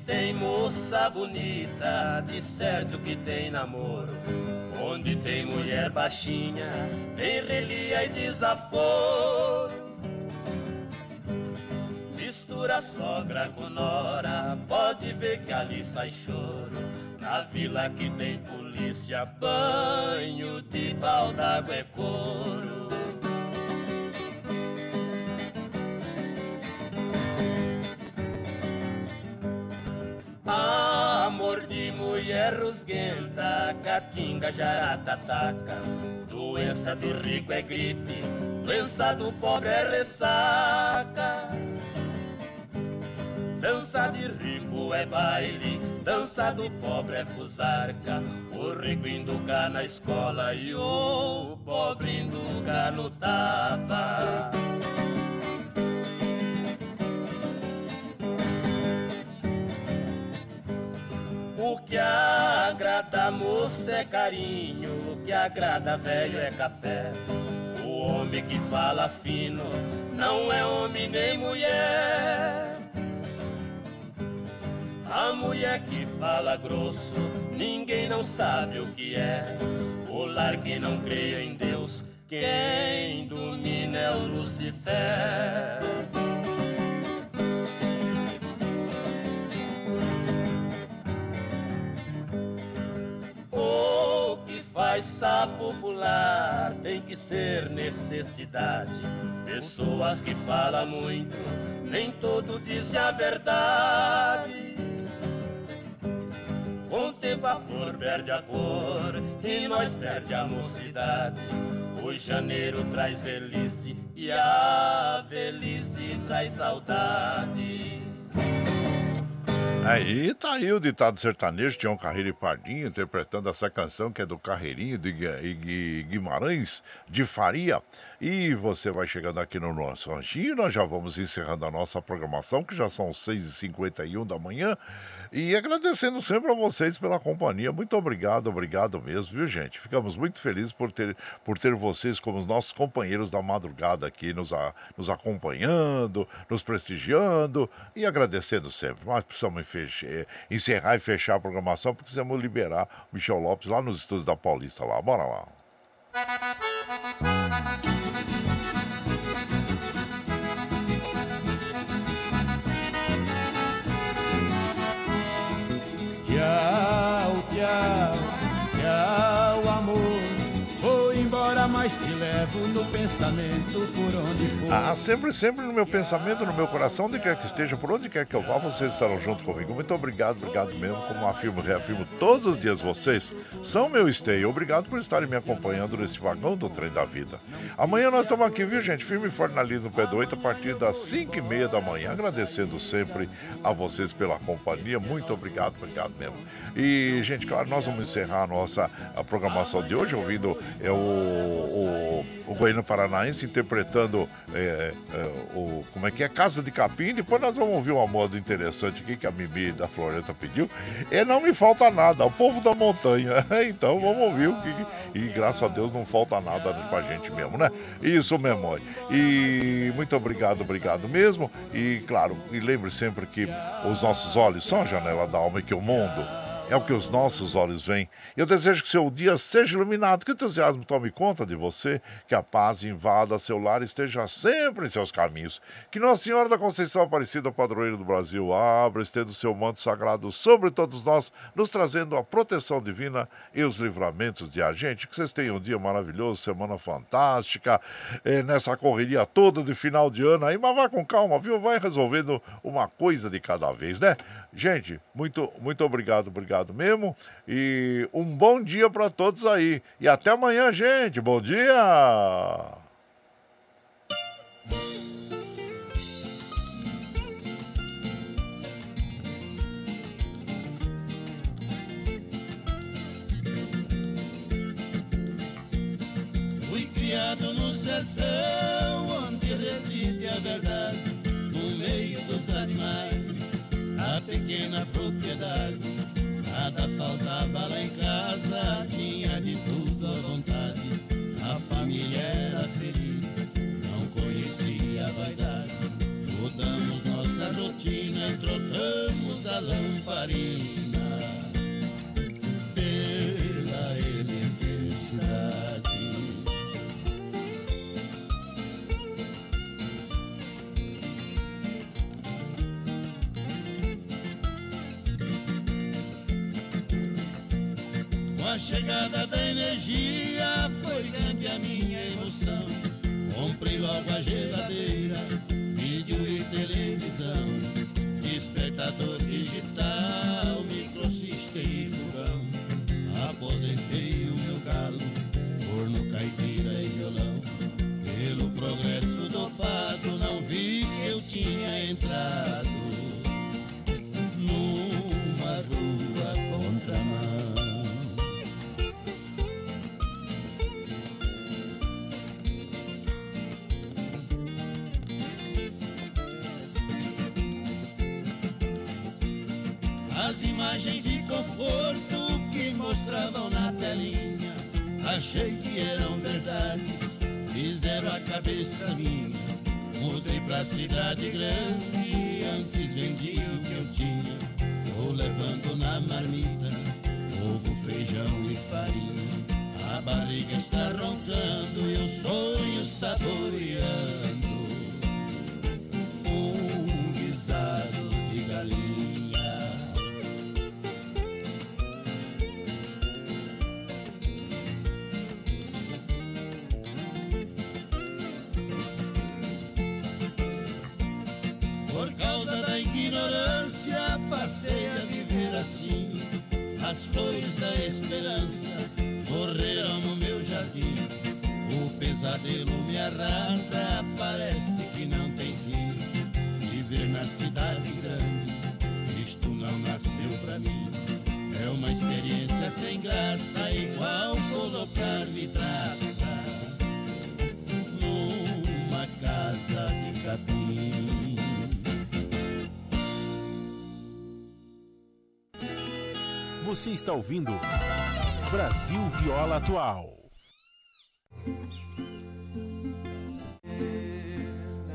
Tem moça bonita, de certo que tem namoro. Onde tem mulher baixinha, tem relia e desaforo. Mistura sogra com nora, pode ver que ali sai choro. Na vila que tem polícia, banho de pau d'água é couro. Amor de mulher rusguenta, catinga, jaratataca. Doença do rico é gripe, doença do pobre é ressaca. Dança de rico é baile, dança do pobre é fusarca. O rico induca na escola e o pobre induca no tapa. O que agrada moça é carinho, o que agrada velho é café. O homem que fala fino não é homem nem mulher. A mulher que fala grosso, ninguém não sabe o que é. O lar que não crê em Deus, quem domina é o Lucifer. Que faz sapo pular tem que ser necessidade. Pessoas que falam muito, nem todos dizem a verdade. Com o tempo a flor perde a cor e nós perde a mocidade. O janeiro traz velhice e a velhice traz saudade. Aí tá aí o ditado sertanejo, Tião Carreiro e Pardinho, interpretando essa canção que é do Carreirinho de Gui- Gui- Guimarães de Faria. E você vai chegando aqui no nosso ranchinho, nós já vamos encerrando a nossa programação, que já são 6h51 da manhã. E agradecendo sempre a vocês pela companhia. Muito obrigado, obrigado mesmo, viu, gente? Ficamos muito felizes por ter, por ter vocês como os nossos companheiros da madrugada aqui, nos, a- nos acompanhando, nos prestigiando e agradecendo sempre. Nós precisamos fech- eh, encerrar e fechar a programação, porque precisamos liberar o Michel Lopes lá nos estúdios da Paulista lá. Bora lá. Tchau, tchau, tchau, amor. Vou embora, mas te levo no pensamento por onde. Ah, sempre, sempre no meu pensamento, no meu coração, onde quer que esteja, por onde quer que eu vá, vocês estarão junto comigo. Muito obrigado, obrigado mesmo, como afirmo, reafirmo todos os dias, vocês são meu esteio. Obrigado por estarem me acompanhando nesse vagão do trem da vida. Amanhã nós estamos aqui, viu, gente? Firme e forte na linha pé do 8, a partir das 5 e meia da manhã. Agradecendo sempre a vocês pela companhia. Muito obrigado, obrigado mesmo. E, gente, claro, nós vamos encerrar a nossa a programação de hoje ouvindo é, o, o, o Goiano Paranaense interpretando é, é, o, como é que é? Casa de Capim. Depois nós vamos ouvir uma moda interessante aqui que a Mimi da Floresta pediu. E não me falta nada, o povo da montanha. [LAUGHS] Então vamos ouvir o que. E graças a Deus não falta nada pra gente mesmo, né? Isso olha. E muito obrigado, obrigado mesmo. E claro, e lembre sempre que os nossos olhos são a janela da alma e que o mundo é o que os nossos olhos veem. Eu desejo que seu dia seja iluminado, que o entusiasmo tome conta de você, que a paz invada seu lar e esteja sempre em seus caminhos. Que Nossa Senhora da Conceição Aparecida, padroeira do Brasil, abra, estenda o seu manto sagrado sobre todos nós, nos trazendo a proteção divina e os livramentos de a gente. Que vocês tenham um dia maravilhoso, semana fantástica, eh, nessa correria toda de final de ano aí, mas vá com calma, viu? Vai resolvendo uma coisa de cada vez, né? Gente, muito, muito obrigado, obrigado mesmo. E um bom dia para todos aí. E até amanhã, gente. Bom dia! Fui criado no sertão, onde reside a verdade, no meio dos animais, a pequena propriedade. Nada faltava lá em casa, tinha de tudo à vontade. A família era feliz, não conhecia a vaidade. Mudamos nossa rotina e trocamos a lamparina chegada da energia foi grande a minha emoção. Comprei logo a geladeira, vídeo e televisão, despertador digital, microsystem e fogão. Aposentei o meu galo, forno, caipira e violão. Pelo progresso dopado, não vi que eu tinha entrado numa rua imagens de conforto que mostravam na telinha, achei que eram verdades, fizeram a cabeça minha. Mudei pra cidade grande, antes vendi o que eu tinha. Vou levando na marmita, ovo, feijão e farinha. A barriga está roncando e o sonho saboreando. Ignorância, passei a viver assim. As flores da esperança morreram no meu jardim. O pesadelo me arrasa, parece que não tem fim. Viver na cidade grande, isto não nasceu pra mim. É uma experiência sem graça, igual colocar vidraça numa casa de capim. Você está ouvindo Brasil Viola Atual.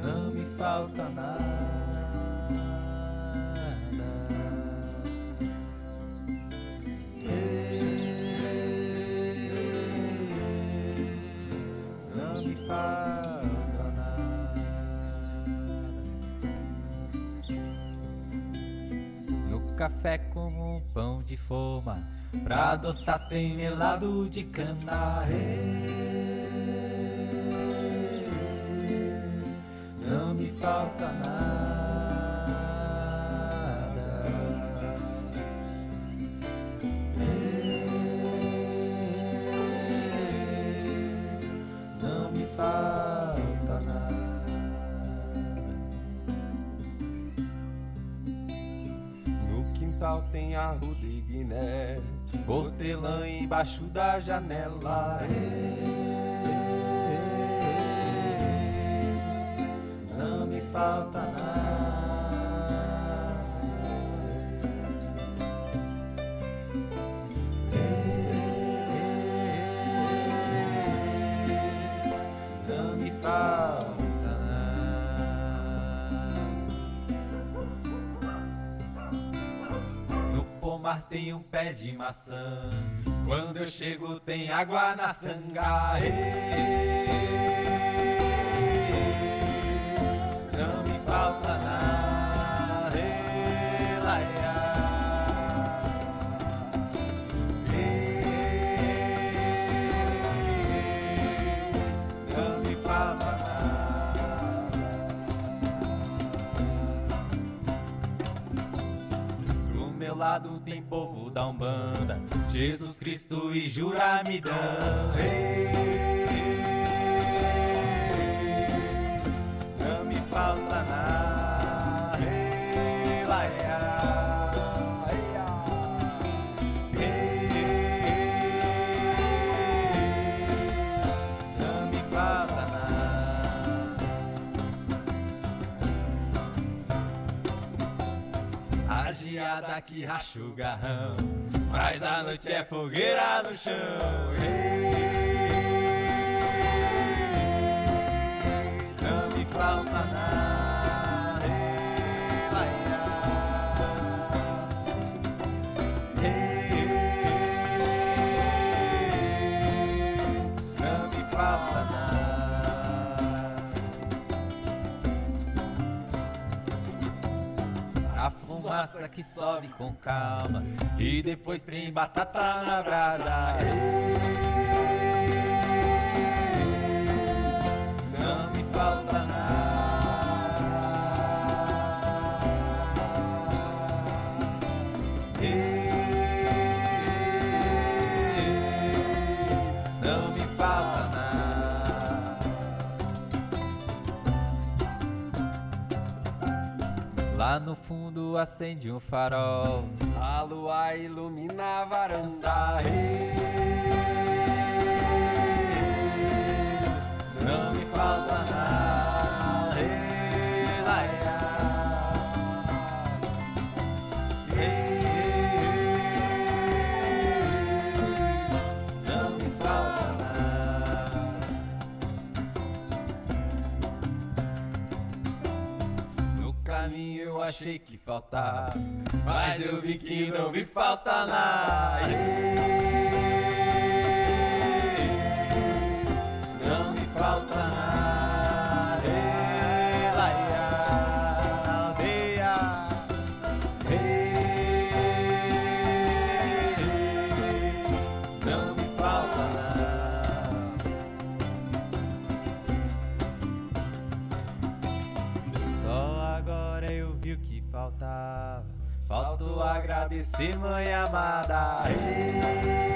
Não me falta nada. Não me falta. No café pão de forma, pra adoçar tem melado de cana. Não me falta nada. Tem arruda guiné, Hortelã embaixo da janela. Não me falta pé de maçã. Quando eu chego tem água na sanga. Não povo da Umbanda, Jesus Cristo e Juramidã. Não me falta nada. A geada que racha o garrão, mas a noite é fogueira no chão. Não me falta nada. A fumaça que sobe com calma e depois tem batata na brasa. Não No fundo acende um farol. A lua ilumina a varanda. Não me falta nada. Achei que faltava, mas eu vi que não me falta nada. Não agradecer, mãe amada. Não